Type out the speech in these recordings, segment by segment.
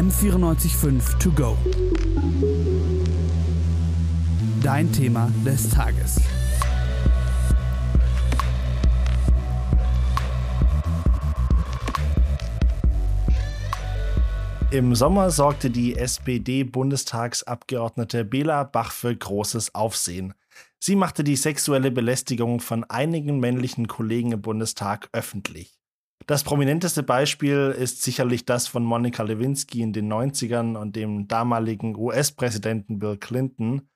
M945 To Go. Dein Thema des Tages. Im Sommer sorgte die SPD-Bundestagsabgeordnete Bela Bach für großes Aufsehen. Sie machte die sexuelle Belästigung von einigen männlichen Kollegen im Bundestag öffentlich. Das prominenteste Beispiel ist sicherlich das von Monika Lewinsky in den 90ern und dem damaligen US-Präsidenten Bill Clinton.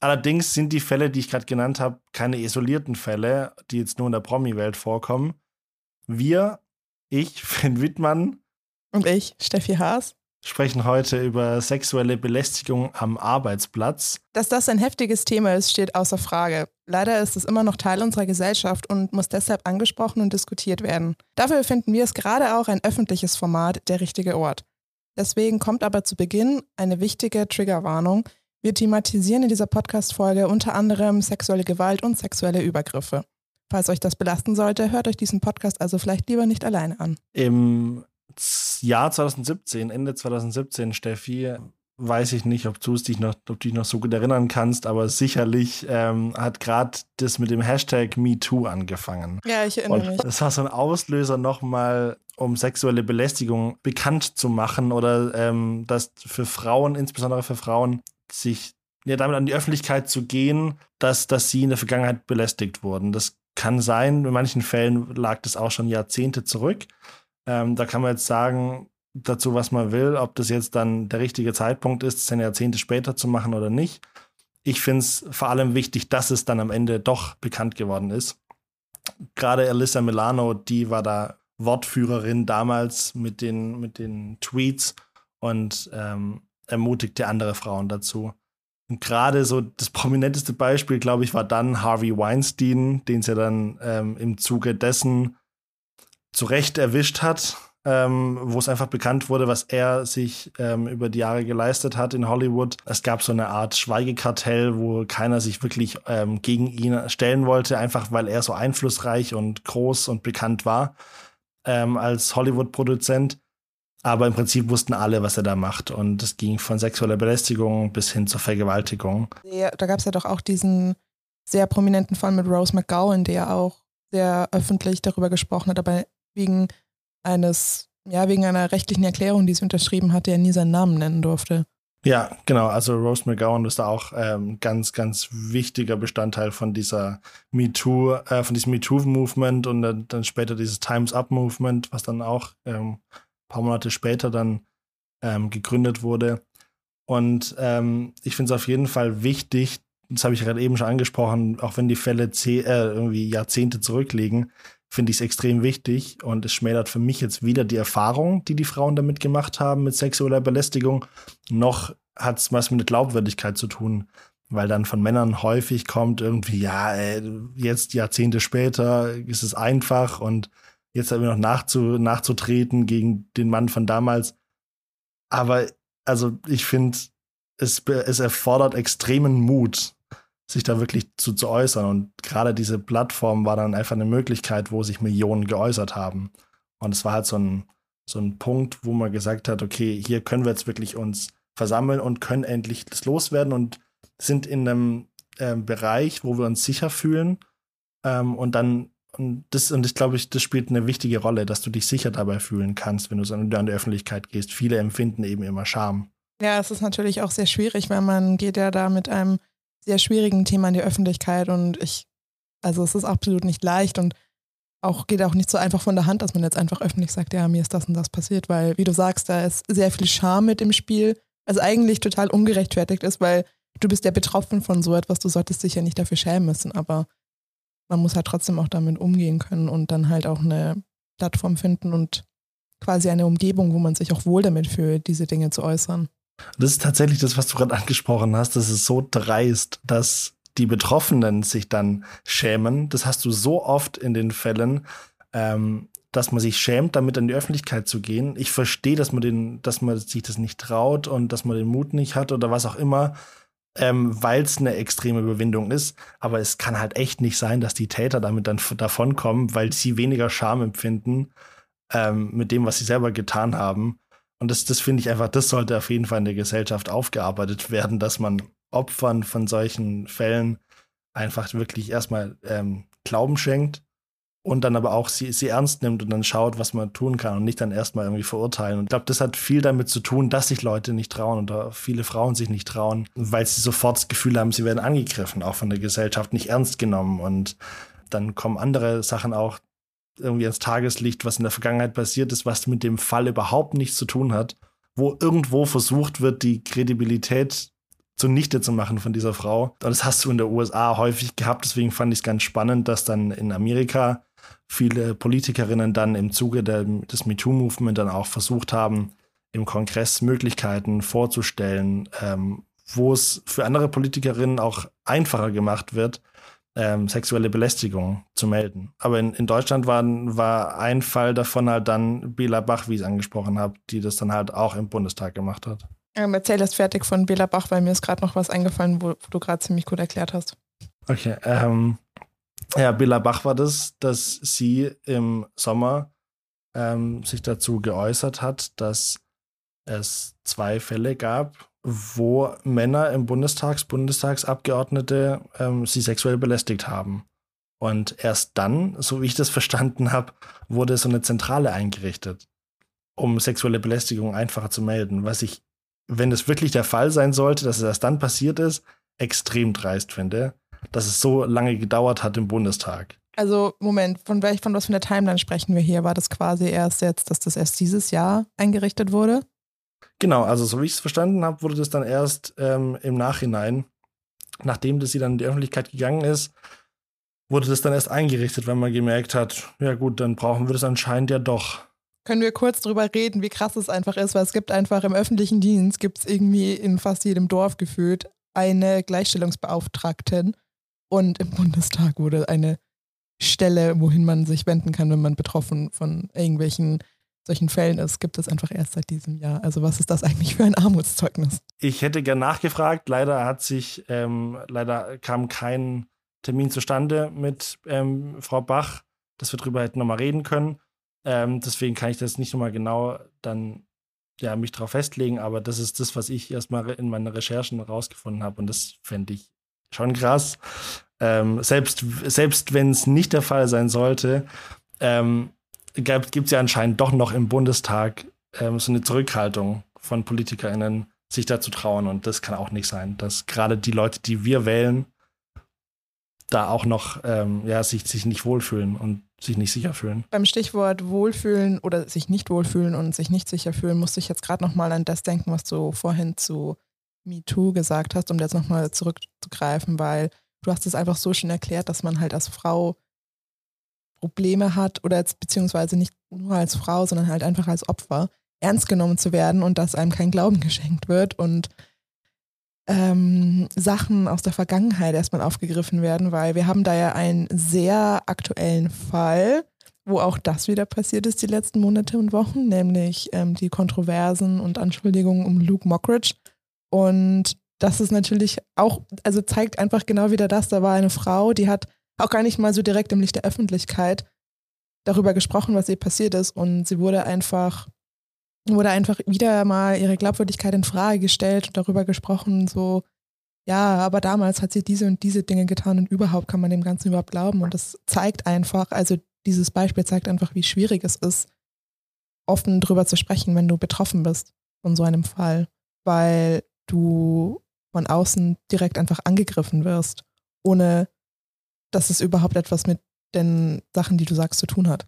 Allerdings sind die Fälle, die ich gerade genannt habe, keine isolierten Fälle, die jetzt nur in der Promi-Welt vorkommen. Wir, ich, Finn Wittmann, und ich, Steffi Haas, sprechen heute über sexuelle Belästigung am Arbeitsplatz. Dass das ein heftiges Thema ist, steht außer Frage. Leider ist es immer noch Teil unserer Gesellschaft und muss deshalb angesprochen und diskutiert werden. Dafür finden wir es gerade auch ein öffentliches Format der richtige Ort. Deswegen kommt aber zu Beginn eine wichtige Triggerwarnung. Wir thematisieren in dieser Podcast-Folge unter anderem sexuelle Gewalt und sexuelle Übergriffe. Falls euch das belasten sollte, hört euch diesen Podcast also vielleicht lieber nicht alleine an. Im Jahr 2017, Ende 2017, Steffi, weiß ich nicht, ob du es dich noch, ob du dich noch so gut erinnern kannst, aber sicherlich ähm, hat gerade das mit dem Hashtag MeToo angefangen. Ja, ich erinnere Und mich. Das war so ein Auslöser nochmal, um sexuelle Belästigung bekannt zu machen oder ähm, dass für Frauen, insbesondere für Frauen, sich ja, damit an die Öffentlichkeit zu gehen, dass, dass sie in der Vergangenheit belästigt wurden. Das kann sein, in manchen Fällen lag das auch schon Jahrzehnte zurück. Ähm, da kann man jetzt sagen dazu, was man will, ob das jetzt dann der richtige Zeitpunkt ist, zehn Jahrzehnte später zu machen oder nicht. Ich finde es vor allem wichtig, dass es dann am Ende doch bekannt geworden ist. Gerade Alyssa Milano, die war da Wortführerin damals mit den, mit den Tweets und ähm, ermutigte andere Frauen dazu. Und gerade so das prominenteste Beispiel, glaube ich, war dann Harvey Weinstein, den sie dann ähm, im Zuge dessen zu Recht erwischt hat, ähm, wo es einfach bekannt wurde, was er sich ähm, über die Jahre geleistet hat in Hollywood. Es gab so eine Art Schweigekartell, wo keiner sich wirklich ähm, gegen ihn stellen wollte, einfach weil er so einflussreich und groß und bekannt war ähm, als Hollywood-Produzent. Aber im Prinzip wussten alle, was er da macht. Und es ging von sexueller Belästigung bis hin zur Vergewaltigung. Ja, da gab es ja doch auch diesen sehr prominenten Fall mit Rose McGowan, der auch sehr öffentlich darüber gesprochen hat, aber wegen eines, ja, wegen einer rechtlichen Erklärung, die sie unterschrieben hatte, er nie seinen Namen nennen durfte. Ja, genau. Also Rose McGowan ist da auch ähm, ganz, ganz wichtiger Bestandteil von dieser MeToo, äh, von diesem MeToo-Movement und dann, dann, später dieses Times Up-Movement, was dann auch ähm, ein paar Monate später dann ähm, gegründet wurde. Und ähm, ich finde es auf jeden Fall wichtig, das habe ich gerade eben schon angesprochen, auch wenn die Fälle äh, irgendwie Jahrzehnte zurückliegen, finde ich es extrem wichtig und es schmälert für mich jetzt weder die Erfahrung, die die Frauen damit gemacht haben mit sexueller Belästigung, noch hat es was mit der Glaubwürdigkeit zu tun, weil dann von Männern häufig kommt irgendwie, ja, ey, jetzt Jahrzehnte später ist es einfach und jetzt haben wir noch nachzu, nachzutreten gegen den Mann von damals. Aber also ich finde, es, es erfordert extremen Mut, sich da wirklich zu, zu äußern. Und gerade diese Plattform war dann einfach eine Möglichkeit, wo sich Millionen geäußert haben. Und es war halt so ein, so ein Punkt, wo man gesagt hat, okay, hier können wir jetzt wirklich uns versammeln und können endlich das loswerden und sind in einem äh, Bereich, wo wir uns sicher fühlen. Ähm, und dann, und das, und ich glaube, ich, das spielt eine wichtige Rolle, dass du dich sicher dabei fühlen kannst, wenn du so an die Öffentlichkeit gehst. Viele empfinden eben immer Scham. Ja, es ist natürlich auch sehr schwierig, weil man geht ja da mit einem sehr schwierigen Thema in die Öffentlichkeit und ich, also es ist absolut nicht leicht und auch geht auch nicht so einfach von der Hand, dass man jetzt einfach öffentlich sagt, ja, mir ist das und das passiert, weil, wie du sagst, da ist sehr viel Scham mit im Spiel, was eigentlich total ungerechtfertigt ist, weil du bist ja betroffen von so etwas, du solltest dich ja nicht dafür schämen müssen, aber man muss halt trotzdem auch damit umgehen können und dann halt auch eine Plattform finden und quasi eine Umgebung, wo man sich auch wohl damit fühlt, diese Dinge zu äußern. Das ist tatsächlich das, was du gerade angesprochen hast. Das ist so dreist, dass die Betroffenen sich dann schämen. Das hast du so oft in den Fällen, ähm, dass man sich schämt, damit an die Öffentlichkeit zu gehen. Ich verstehe, dass man den, dass man sich das nicht traut und dass man den Mut nicht hat oder was auch immer, ähm, weil es eine extreme Überwindung ist. Aber es kann halt echt nicht sein, dass die Täter damit dann davonkommen, weil sie weniger Scham empfinden ähm, mit dem, was sie selber getan haben. Und das, das finde ich einfach, das sollte auf jeden Fall in der Gesellschaft aufgearbeitet werden, dass man Opfern von solchen Fällen einfach wirklich erstmal ähm, Glauben schenkt und dann aber auch sie, sie ernst nimmt und dann schaut, was man tun kann und nicht dann erstmal irgendwie verurteilen. Und ich glaube, das hat viel damit zu tun, dass sich Leute nicht trauen oder viele Frauen sich nicht trauen, weil sie sofort das Gefühl haben, sie werden angegriffen, auch von der Gesellschaft, nicht ernst genommen. Und dann kommen andere Sachen auch irgendwie ans Tageslicht, was in der Vergangenheit passiert ist, was mit dem Fall überhaupt nichts zu tun hat, wo irgendwo versucht wird, die Kredibilität zunichte zu machen von dieser Frau. Und das hast du in der USA häufig gehabt, deswegen fand ich es ganz spannend, dass dann in Amerika viele Politikerinnen dann im Zuge der, des MeToo-Movement dann auch versucht haben, im Kongress Möglichkeiten vorzustellen, ähm, wo es für andere Politikerinnen auch einfacher gemacht wird, ähm, sexuelle Belästigung zu melden. Aber in, in Deutschland war, war ein Fall davon halt dann Bela Bach, wie ich es angesprochen habe, die das dann halt auch im Bundestag gemacht hat. Ähm, erzähl das fertig von Bela Bach, weil mir ist gerade noch was eingefallen, wo, wo du gerade ziemlich gut erklärt hast. Okay, ähm, ja, Bela Bach war das, dass sie im Sommer ähm, sich dazu geäußert hat, dass es zwei Fälle gab, wo Männer im Bundestags, Bundestagsabgeordnete ähm, sie sexuell belästigt haben. Und erst dann, so wie ich das verstanden habe, wurde so eine Zentrale eingerichtet, um sexuelle Belästigung einfacher zu melden. Was ich, wenn es wirklich der Fall sein sollte, dass es erst dann passiert ist, extrem dreist finde, dass es so lange gedauert hat im Bundestag. Also, Moment, von welch, von was für einer Timeline sprechen wir hier? War das quasi erst jetzt, dass das erst dieses Jahr eingerichtet wurde? Genau, also so wie ich es verstanden habe, wurde das dann erst ähm, im Nachhinein, nachdem das sie dann in die Öffentlichkeit gegangen ist, wurde das dann erst eingerichtet, wenn man gemerkt hat, ja gut, dann brauchen wir das anscheinend ja doch. Können wir kurz drüber reden, wie krass es einfach ist, weil es gibt einfach im öffentlichen Dienst, gibt es irgendwie in fast jedem Dorf gefühlt eine Gleichstellungsbeauftragten und im Bundestag wurde eine Stelle, wohin man sich wenden kann, wenn man betroffen von irgendwelchen solchen Fällen ist, gibt es einfach erst seit diesem Jahr. Also was ist das eigentlich für ein Armutszeugnis? Ich hätte gern nachgefragt. Leider hat sich, ähm, leider kam kein Termin zustande mit ähm, Frau Bach, dass wir drüber hätten nochmal reden können. Ähm, deswegen kann ich das nicht nochmal genau dann ja, mich darauf festlegen, aber das ist das, was ich erstmal in meinen Recherchen rausgefunden habe und das fände ich schon krass. Ähm, selbst selbst wenn es nicht der Fall sein sollte, ähm, gibt es ja anscheinend doch noch im Bundestag ähm, so eine Zurückhaltung von PolitikerInnen, sich da zu trauen. Und das kann auch nicht sein, dass gerade die Leute, die wir wählen, da auch noch ähm, ja, sich, sich nicht wohlfühlen und sich nicht sicher fühlen. Beim Stichwort wohlfühlen oder sich nicht wohlfühlen und sich nicht sicher fühlen, musste ich jetzt gerade nochmal an das denken, was du vorhin zu MeToo gesagt hast, um jetzt nochmal zurückzugreifen, weil du hast es einfach so schön erklärt, dass man halt als Frau Probleme hat oder jetzt, beziehungsweise nicht nur als Frau, sondern halt einfach als Opfer ernst genommen zu werden und dass einem kein Glauben geschenkt wird und ähm, Sachen aus der Vergangenheit erstmal aufgegriffen werden, weil wir haben da ja einen sehr aktuellen Fall, wo auch das wieder passiert ist die letzten Monate und Wochen, nämlich ähm, die Kontroversen und Anschuldigungen um Luke Mockridge. Und das ist natürlich auch, also zeigt einfach genau wieder das, da war eine Frau, die hat auch gar nicht mal so direkt im Licht der Öffentlichkeit darüber gesprochen, was ihr passiert ist. Und sie wurde einfach, wurde einfach wieder mal ihre Glaubwürdigkeit in Frage gestellt und darüber gesprochen, so, ja, aber damals hat sie diese und diese Dinge getan und überhaupt kann man dem Ganzen überhaupt glauben. Und das zeigt einfach, also dieses Beispiel zeigt einfach, wie schwierig es ist, offen drüber zu sprechen, wenn du betroffen bist von so einem Fall, weil du von außen direkt einfach angegriffen wirst, ohne dass es überhaupt etwas mit den Sachen, die du sagst, zu tun hat.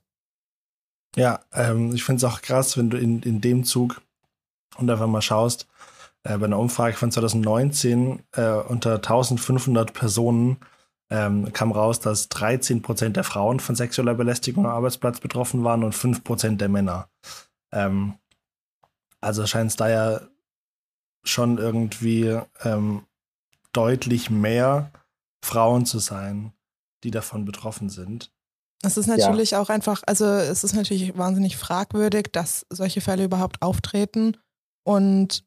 Ja, ähm, ich finde es auch krass, wenn du in, in dem Zug und einfach mal schaust, äh, bei einer Umfrage von 2019 äh, unter 1500 Personen ähm, kam raus, dass 13 Prozent der Frauen von sexueller Belästigung am Arbeitsplatz betroffen waren und 5 Prozent der Männer. Ähm, also scheint es da ja schon irgendwie ähm, deutlich mehr Frauen zu sein, die davon betroffen sind. Es ist natürlich ja. auch einfach, also es ist natürlich wahnsinnig fragwürdig, dass solche Fälle überhaupt auftreten. Und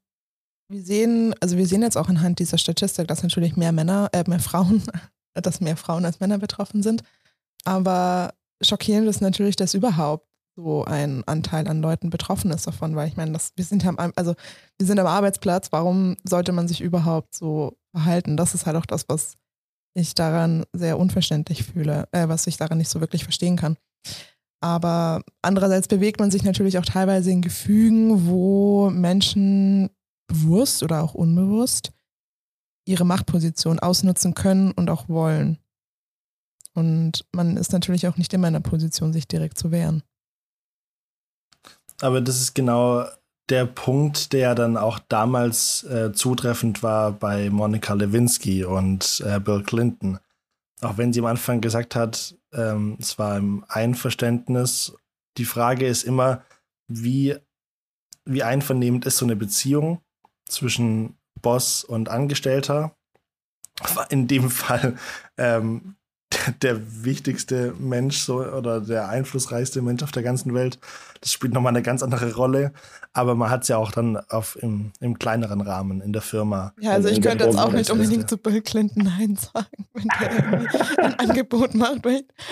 wir sehen, also wir sehen jetzt auch anhand dieser Statistik, dass natürlich mehr Männer, äh, mehr Frauen, dass mehr Frauen als Männer betroffen sind. Aber schockierend ist natürlich, dass überhaupt so ein Anteil an Leuten betroffen ist davon, weil ich meine, das, wir sind ja am, also wir sind am Arbeitsplatz, warum sollte man sich überhaupt so verhalten? Das ist halt auch das, was ich daran sehr unverständlich fühle, äh, was ich daran nicht so wirklich verstehen kann. Aber andererseits bewegt man sich natürlich auch teilweise in Gefügen, wo Menschen bewusst oder auch unbewusst ihre Machtposition ausnutzen können und auch wollen. Und man ist natürlich auch nicht immer in der Position, sich direkt zu wehren. Aber das ist genau der Punkt, der dann auch damals äh, zutreffend war bei Monica Lewinsky und äh, Bill Clinton. Auch wenn sie am Anfang gesagt hat, ähm, es war im Einverständnis. Die Frage ist immer, wie, wie einvernehmend ist so eine Beziehung zwischen Boss und Angestellter? In dem Fall ähm, der wichtigste Mensch so, oder der einflussreichste Mensch auf der ganzen Welt. Das spielt nochmal eine ganz andere Rolle. Aber man hat es ja auch dann auf, im, im kleineren Rahmen in der Firma. Ja, also ich könnte jetzt auch nicht unbedingt zu Bill Clinton Nein sagen, wenn der irgendwie ein Angebot macht.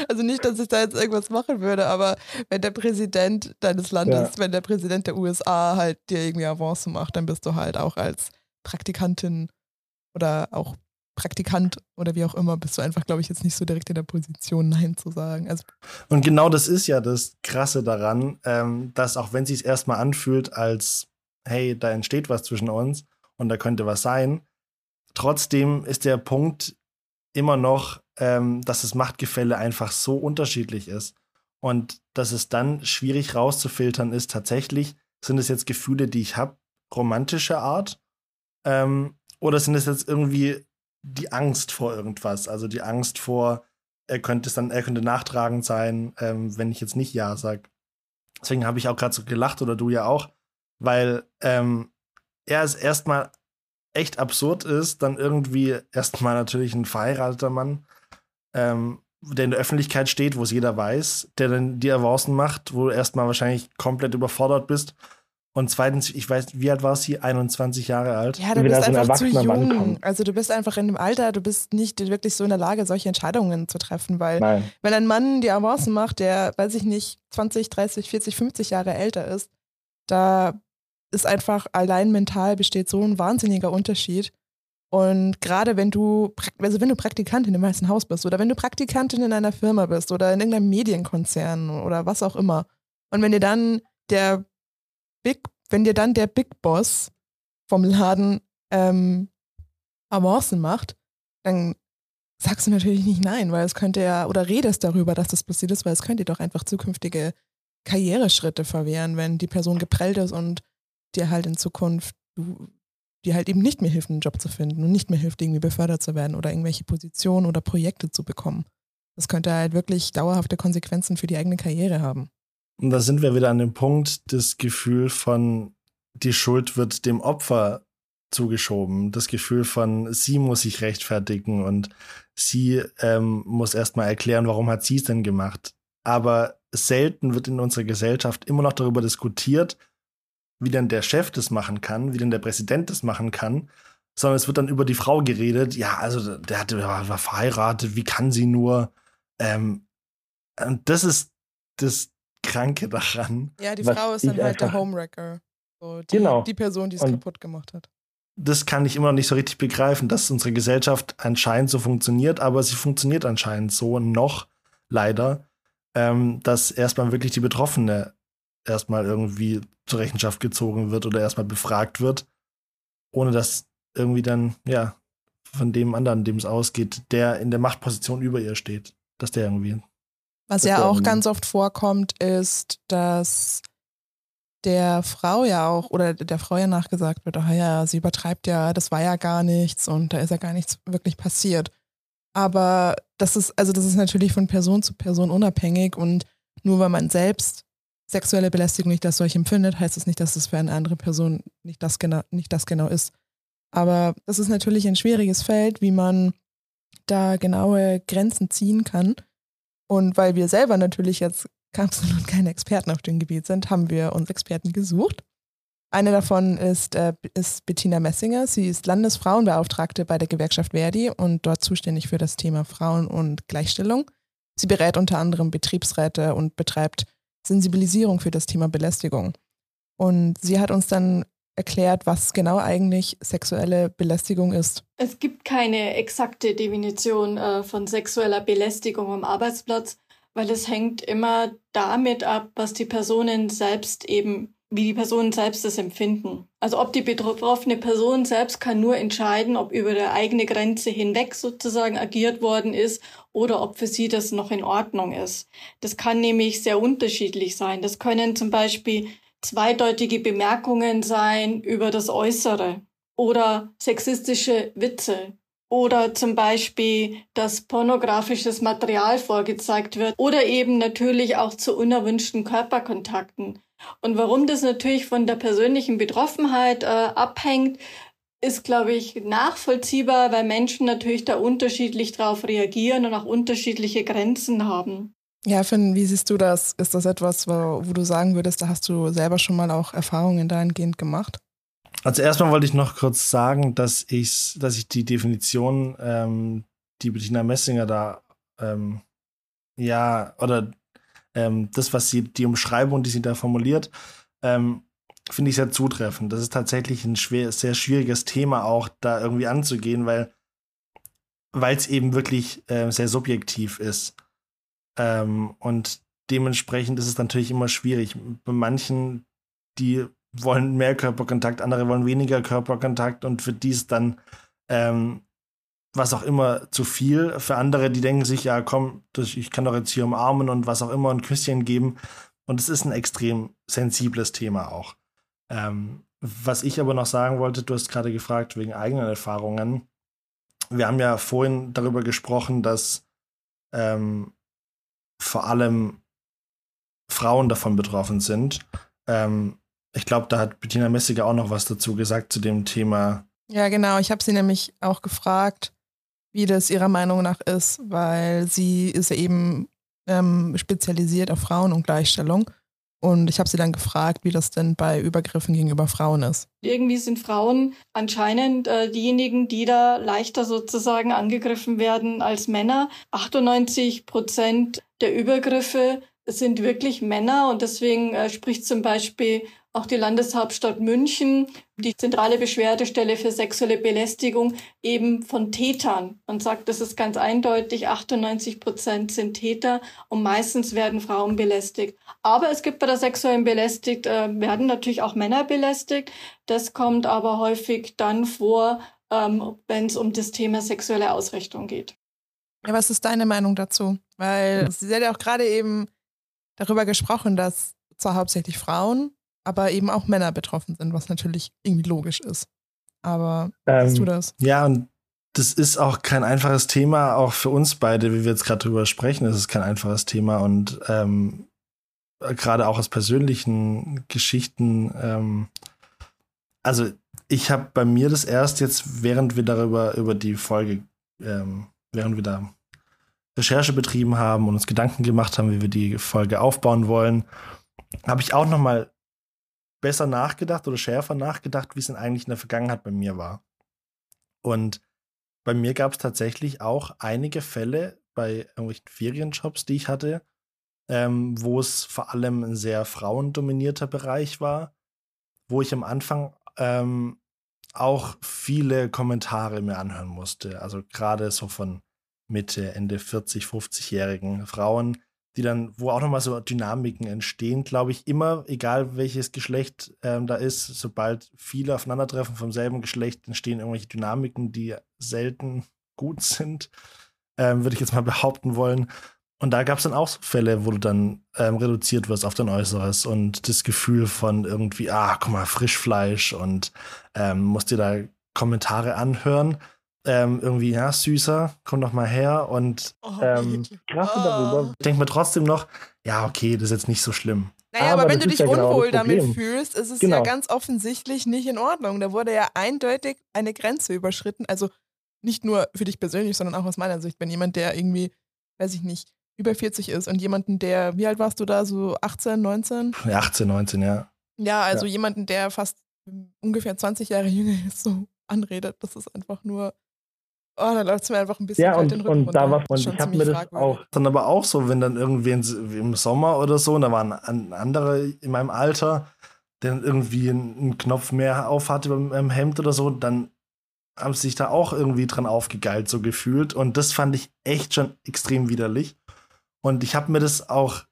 Also nicht, dass ich da jetzt irgendwas machen würde, aber wenn der Präsident deines Landes, ja. wenn der Präsident der USA halt dir irgendwie Avance macht, dann bist du halt auch als Praktikantin oder auch Praktikant oder wie auch immer, bist du einfach, glaube ich, jetzt nicht so direkt in der Position, Nein zu sagen. Also und genau das ist ja das Krasse daran, ähm, dass auch wenn es sich erstmal anfühlt, als hey, da entsteht was zwischen uns und da könnte was sein, trotzdem ist der Punkt immer noch, ähm, dass das Machtgefälle einfach so unterschiedlich ist. Und dass es dann schwierig rauszufiltern ist, tatsächlich, sind es jetzt Gefühle, die ich habe, romantischer Art? Ähm, oder sind es jetzt irgendwie die Angst vor irgendwas, also die Angst vor, er könnte es dann, er könnte nachtragend sein, ähm, wenn ich jetzt nicht Ja sage. Deswegen habe ich auch gerade so gelacht oder du ja auch, weil ähm, er es erstmal echt absurd ist, dann irgendwie erstmal natürlich ein verheirateter Mann, ähm, der in der Öffentlichkeit steht, wo es jeder weiß, der dann die Avancen macht, wo du erstmal wahrscheinlich komplett überfordert bist und zweitens, ich weiß, wie alt war sie? 21 Jahre alt. Ja, du bist einfach zu jung. Also du bist einfach in dem Alter, du bist nicht wirklich so in der Lage, solche Entscheidungen zu treffen, weil Nein. wenn ein Mann die Avancen macht, der, weiß ich nicht, 20, 30, 40, 50 Jahre älter ist, da ist einfach allein mental besteht so ein wahnsinniger Unterschied. Und gerade wenn du, also wenn du Praktikantin im Weißen Haus bist oder wenn du Praktikantin in einer Firma bist oder in irgendeinem Medienkonzern oder was auch immer, und wenn dir dann der Big, wenn dir dann der Big Boss vom Laden ähm, Avancen macht, dann sagst du natürlich nicht nein, weil es könnte ja, oder redest darüber, dass das passiert ist, weil es könnte dir doch einfach zukünftige Karriereschritte verwehren, wenn die Person geprellt ist und dir halt in Zukunft, du, dir halt eben nicht mehr hilft, einen Job zu finden und nicht mehr hilft, irgendwie befördert zu werden oder irgendwelche Positionen oder Projekte zu bekommen. Das könnte halt wirklich dauerhafte Konsequenzen für die eigene Karriere haben. Und da sind wir wieder an dem Punkt, das Gefühl von, die Schuld wird dem Opfer zugeschoben. Das Gefühl von, sie muss sich rechtfertigen und sie ähm, muss erstmal erklären, warum hat sie es denn gemacht. Aber selten wird in unserer Gesellschaft immer noch darüber diskutiert, wie denn der Chef das machen kann, wie denn der Präsident das machen kann, sondern es wird dann über die Frau geredet. Ja, also der, hatte, war verheiratet, wie kann sie nur? Ähm, und das ist das, Kranke daran. Ja, die Frau ist dann halt der Homewrecker. So, die, genau. die Person, die es kaputt gemacht hat. Das kann ich immer noch nicht so richtig begreifen, dass unsere Gesellschaft anscheinend so funktioniert, aber sie funktioniert anscheinend so noch, leider, ähm, dass erstmal wirklich die Betroffene erstmal irgendwie zur Rechenschaft gezogen wird oder erstmal befragt wird, ohne dass irgendwie dann, ja, von dem anderen, dem es ausgeht, der in der Machtposition über ihr steht, dass der irgendwie was ja auch ganz oft vorkommt, ist, dass der Frau ja auch oder der Frau ja nachgesagt wird, ach ja, sie übertreibt ja, das war ja gar nichts und da ist ja gar nichts wirklich passiert. Aber das ist, also das ist natürlich von Person zu Person unabhängig und nur weil man selbst sexuelle Belästigung nicht als solch empfindet, heißt das nicht, dass es für eine andere Person nicht das genau, nicht das genau ist. Aber das ist natürlich ein schwieriges Feld, wie man da genaue Grenzen ziehen kann. Und weil wir selber natürlich jetzt absolut keine Experten auf dem Gebiet sind, haben wir uns Experten gesucht. Eine davon ist, äh, ist Bettina Messinger. Sie ist Landesfrauenbeauftragte bei der Gewerkschaft Verdi und dort zuständig für das Thema Frauen und Gleichstellung. Sie berät unter anderem Betriebsräte und betreibt Sensibilisierung für das Thema Belästigung. Und sie hat uns dann erklärt, was genau eigentlich sexuelle Belästigung ist. Es gibt keine exakte Definition äh, von sexueller Belästigung am Arbeitsplatz, weil es hängt immer damit ab, was die Personen selbst eben, wie die Personen selbst das empfinden. Also ob die betroffene Person selbst kann nur entscheiden, ob über der eigene Grenze hinweg sozusagen agiert worden ist oder ob für sie das noch in Ordnung ist. Das kann nämlich sehr unterschiedlich sein. Das können zum Beispiel zweideutige Bemerkungen sein über das Äußere oder sexistische Witze oder zum Beispiel, dass pornografisches Material vorgezeigt wird oder eben natürlich auch zu unerwünschten Körperkontakten. Und warum das natürlich von der persönlichen Betroffenheit äh, abhängt, ist, glaube ich, nachvollziehbar, weil Menschen natürlich da unterschiedlich drauf reagieren und auch unterschiedliche Grenzen haben. Ja, Finn, wie siehst du das? Ist das etwas, wo, wo du sagen würdest, da hast du selber schon mal auch Erfahrungen dahingehend gemacht? Also erstmal wollte ich noch kurz sagen, dass ich, dass ich die Definition, ähm, die Bettina Messinger da, ähm, ja, oder ähm, das, was sie, die Umschreibung, die sie da formuliert, ähm, finde ich sehr zutreffend. Das ist tatsächlich ein schwer, sehr schwieriges Thema auch da irgendwie anzugehen, weil es eben wirklich äh, sehr subjektiv ist. Ähm, und dementsprechend ist es natürlich immer schwierig. Bei manchen, die wollen mehr Körperkontakt, andere wollen weniger Körperkontakt und für die ist dann ähm, was auch immer zu viel. Für andere, die denken sich, ja, komm, das, ich kann doch jetzt hier umarmen und was auch immer ein Küsschen geben. Und es ist ein extrem sensibles Thema auch. Ähm, was ich aber noch sagen wollte, du hast gerade gefragt wegen eigenen Erfahrungen. Wir haben ja vorhin darüber gesprochen, dass ähm, vor allem Frauen davon betroffen sind. Ähm, ich glaube, da hat Bettina Messiger auch noch was dazu gesagt zu dem Thema. Ja, genau. Ich habe sie nämlich auch gefragt, wie das ihrer Meinung nach ist, weil sie ist ja eben ähm, spezialisiert auf Frauen und Gleichstellung. Und ich habe sie dann gefragt, wie das denn bei Übergriffen gegenüber Frauen ist. Irgendwie sind Frauen anscheinend äh, diejenigen, die da leichter sozusagen angegriffen werden als Männer. 98 Prozent der Übergriffe sind wirklich Männer und deswegen äh, spricht zum Beispiel auch die Landeshauptstadt München, die zentrale Beschwerdestelle für sexuelle Belästigung eben von Tätern und sagt, das ist ganz eindeutig, 98 Prozent sind Täter und meistens werden Frauen belästigt. Aber es gibt bei der sexuellen Belästigt, äh, werden natürlich auch Männer belästigt. Das kommt aber häufig dann vor, ähm, wenn es um das Thema sexuelle Ausrichtung geht. Ja, was ist deine Meinung dazu? Weil Sie hat ja auch gerade eben darüber gesprochen, dass zwar hauptsächlich Frauen aber eben auch Männer betroffen sind, was natürlich irgendwie logisch ist. Aber ähm, siehst du das? Ja, und das ist auch kein einfaches Thema, auch für uns beide, wie wir jetzt gerade drüber sprechen, ist es kein einfaches Thema und ähm, gerade auch aus persönlichen Geschichten. Ähm, also ich habe bei mir das erst jetzt, während wir darüber über die Folge, ähm, während wir da Recherche betrieben haben und uns Gedanken gemacht haben, wie wir die Folge aufbauen wollen, habe ich auch noch mal besser nachgedacht oder schärfer nachgedacht, wie es denn eigentlich in der Vergangenheit bei mir war. Und bei mir gab es tatsächlich auch einige Fälle bei irgendwelchen Ferienjobs, die ich hatte, ähm, wo es vor allem ein sehr frauendominierter Bereich war, wo ich am Anfang ähm, auch viele Kommentare mir anhören musste. Also gerade so von Mitte, Ende 40, 50-jährigen Frauen, die dann, wo auch nochmal so Dynamiken entstehen, glaube ich, immer, egal welches Geschlecht ähm, da ist, sobald viele aufeinandertreffen vom selben Geschlecht, entstehen irgendwelche Dynamiken, die selten gut sind, ähm, würde ich jetzt mal behaupten wollen. Und da gab es dann auch so Fälle, wo du dann ähm, reduziert wirst auf dein Äußeres und das Gefühl von irgendwie, ah, guck mal, Frischfleisch und ähm, musst dir da Kommentare anhören ähm, irgendwie, ja, süßer, komm doch mal her und oh, ähm, krasse oh. darüber. Ich denke mir trotzdem noch, ja, okay, das ist jetzt nicht so schlimm. Naja, aber, aber wenn du dich ja genau unwohl genau damit fühlst, ist es genau. ja ganz offensichtlich nicht in Ordnung. Da wurde ja eindeutig eine Grenze überschritten. Also nicht nur für dich persönlich, sondern auch aus meiner Sicht. Wenn jemand, der irgendwie, weiß ich nicht, über 40 ist und jemanden, der, wie alt warst du da, so 18, 19? Ja, 18, 19, ja. Ja, also ja. jemanden, der fast ungefähr 20 Jahre jünger ist, so anredet, das ist einfach nur oh, da läuft es mir einfach ein bisschen ja, und, den Rücken und da war und ich habe mir das auch dann aber auch so, wenn dann irgendwie im Sommer oder so, und da waren andere in meinem Alter, der irgendwie einen Knopf mehr auf hatte beim Hemd oder so, dann haben sie sich da auch irgendwie dran aufgegeilt, so gefühlt. Und das fand ich echt schon extrem widerlich. Und ich habe mir das auch,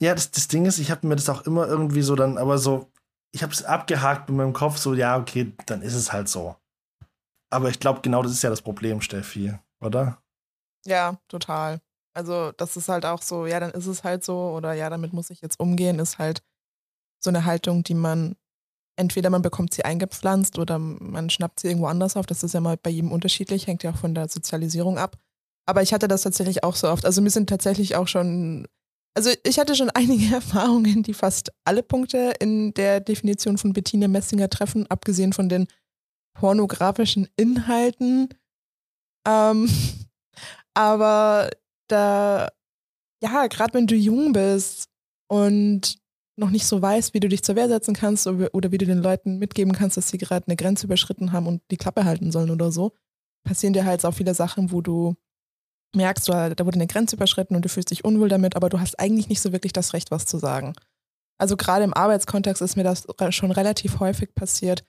ja, das, das Ding ist, ich habe mir das auch immer irgendwie so dann, aber so, ich habe es abgehakt mit meinem Kopf, so, ja, okay, dann ist es halt so. Aber ich glaube, genau das ist ja das Problem, Steffi, oder? Ja, total. Also, das ist halt auch so, ja, dann ist es halt so, oder ja, damit muss ich jetzt umgehen, ist halt so eine Haltung, die man entweder man bekommt sie eingepflanzt oder man schnappt sie irgendwo anders auf. Das ist ja mal bei jedem unterschiedlich, hängt ja auch von der Sozialisierung ab. Aber ich hatte das tatsächlich auch so oft. Also mir sind tatsächlich auch schon, also ich hatte schon einige Erfahrungen, die fast alle Punkte in der Definition von Bettina Messinger treffen, abgesehen von den pornografischen Inhalten. Ähm, aber da, ja, gerade wenn du jung bist und noch nicht so weißt, wie du dich zur Wehr setzen kannst oder wie du den Leuten mitgeben kannst, dass sie gerade eine Grenze überschritten haben und die Klappe halten sollen oder so, passieren dir halt auch viele Sachen, wo du merkst, da wurde eine Grenze überschritten und du fühlst dich unwohl damit, aber du hast eigentlich nicht so wirklich das Recht, was zu sagen. Also gerade im Arbeitskontext ist mir das schon relativ häufig passiert,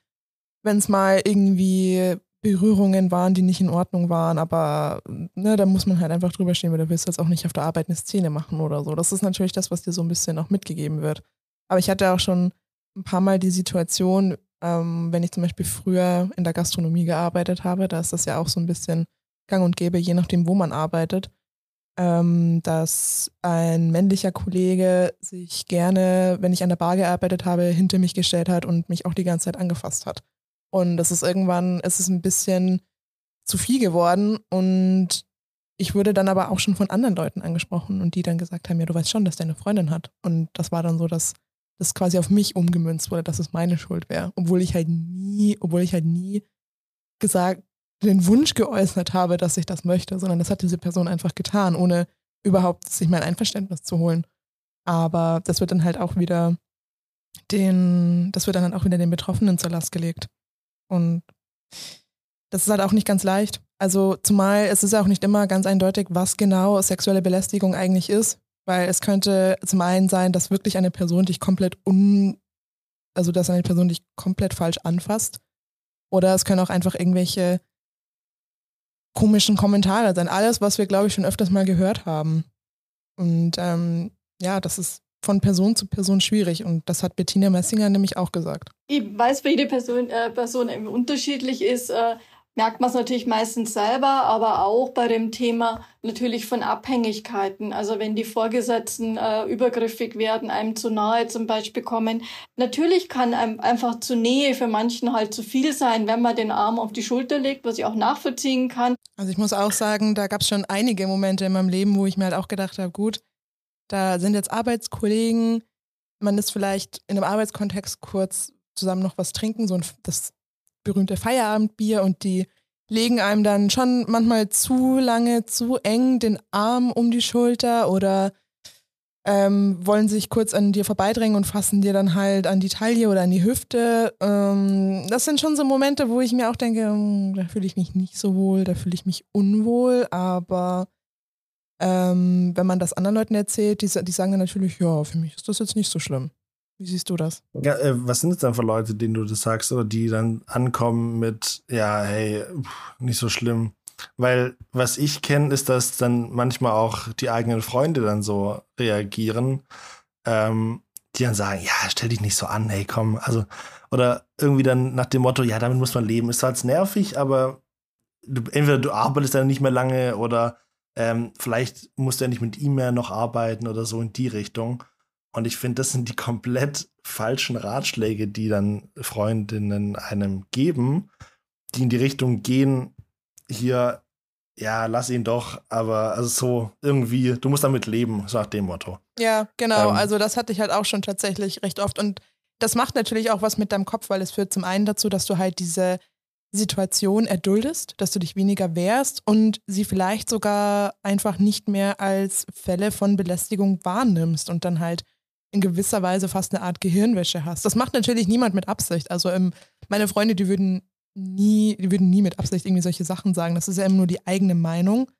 wenn es mal irgendwie Berührungen waren, die nicht in Ordnung waren, aber ne, da muss man halt einfach drüber stehen, weil du willst jetzt auch nicht auf der Arbeit eine Szene machen oder so. Das ist natürlich das, was dir so ein bisschen auch mitgegeben wird. Aber ich hatte auch schon ein paar Mal die Situation, ähm, wenn ich zum Beispiel früher in der Gastronomie gearbeitet habe, da ist das ja auch so ein bisschen gang und gäbe, je nachdem, wo man arbeitet, ähm, dass ein männlicher Kollege sich gerne, wenn ich an der Bar gearbeitet habe, hinter mich gestellt hat und mich auch die ganze Zeit angefasst hat. Und das ist irgendwann, es ist ein bisschen zu viel geworden und ich wurde dann aber auch schon von anderen Leuten angesprochen und die dann gesagt haben, ja, du weißt schon, dass der eine Freundin hat. Und das war dann so, dass das quasi auf mich umgemünzt wurde, dass es meine Schuld wäre. Obwohl ich halt nie, obwohl ich halt nie gesagt, den Wunsch geäußert habe, dass ich das möchte, sondern das hat diese Person einfach getan, ohne überhaupt sich mein Einverständnis zu holen. Aber das wird dann halt auch wieder den, das wird dann halt auch wieder den Betroffenen zur Last gelegt. Und das ist halt auch nicht ganz leicht. Also zumal es ist ja auch nicht immer ganz eindeutig, was genau sexuelle Belästigung eigentlich ist. Weil es könnte zum einen sein, dass wirklich eine Person dich komplett un, also dass eine Person dich komplett falsch anfasst. Oder es können auch einfach irgendwelche komischen Kommentare sein. Alles, was wir, glaube ich, schon öfters mal gehört haben. Und ähm, ja, das ist von Person zu Person schwierig. Und das hat Bettina Messinger nämlich auch gesagt. Ich weiß, wie jede Person, äh, Person unterschiedlich ist. Äh, merkt man es natürlich meistens selber, aber auch bei dem Thema natürlich von Abhängigkeiten. Also wenn die Vorgesetzten äh, übergriffig werden, einem zu nahe zum Beispiel kommen. Natürlich kann einem einfach zu Nähe für manchen halt zu viel sein, wenn man den Arm auf die Schulter legt, was ich auch nachvollziehen kann. Also ich muss auch sagen, da gab es schon einige Momente in meinem Leben, wo ich mir halt auch gedacht habe, gut, da sind jetzt Arbeitskollegen, man ist vielleicht in einem Arbeitskontext kurz zusammen noch was trinken, so ein, das berühmte Feierabendbier und die legen einem dann schon manchmal zu lange, zu eng den Arm um die Schulter oder ähm, wollen sich kurz an dir vorbeidrängen und fassen dir dann halt an die Taille oder an die Hüfte. Ähm, das sind schon so Momente, wo ich mir auch denke, hm, da fühle ich mich nicht so wohl, da fühle ich mich unwohl, aber ähm, wenn man das anderen Leuten erzählt, die, die sagen dann natürlich, ja, für mich ist das jetzt nicht so schlimm. Wie siehst du das? Ja, äh, was sind es dann für Leute, denen du das sagst, oder die dann ankommen mit, ja, hey, nicht so schlimm? Weil was ich kenne, ist, dass dann manchmal auch die eigenen Freunde dann so reagieren, ähm, die dann sagen, ja, stell dich nicht so an, hey, komm, also, oder irgendwie dann nach dem Motto, ja, damit muss man leben. Ist halt nervig, aber du, entweder du arbeitest dann nicht mehr lange oder ähm, vielleicht musst du ja nicht mit ihm mehr noch arbeiten oder so in die Richtung. Und ich finde, das sind die komplett falschen Ratschläge, die dann Freundinnen einem geben, die in die Richtung gehen, hier, ja, lass ihn doch, aber also so irgendwie, du musst damit leben, so nach dem Motto. Ja, genau. Ähm, also das hatte ich halt auch schon tatsächlich recht oft. Und das macht natürlich auch was mit deinem Kopf, weil es führt zum einen dazu, dass du halt diese Situation erduldest, dass du dich weniger wehrst und sie vielleicht sogar einfach nicht mehr als Fälle von Belästigung wahrnimmst und dann halt in gewisser Weise fast eine Art Gehirnwäsche hast. Das macht natürlich niemand mit Absicht. Also ähm, meine Freunde, die würden nie, die würden nie mit Absicht irgendwie solche Sachen sagen. Das ist ja immer nur die eigene Meinung.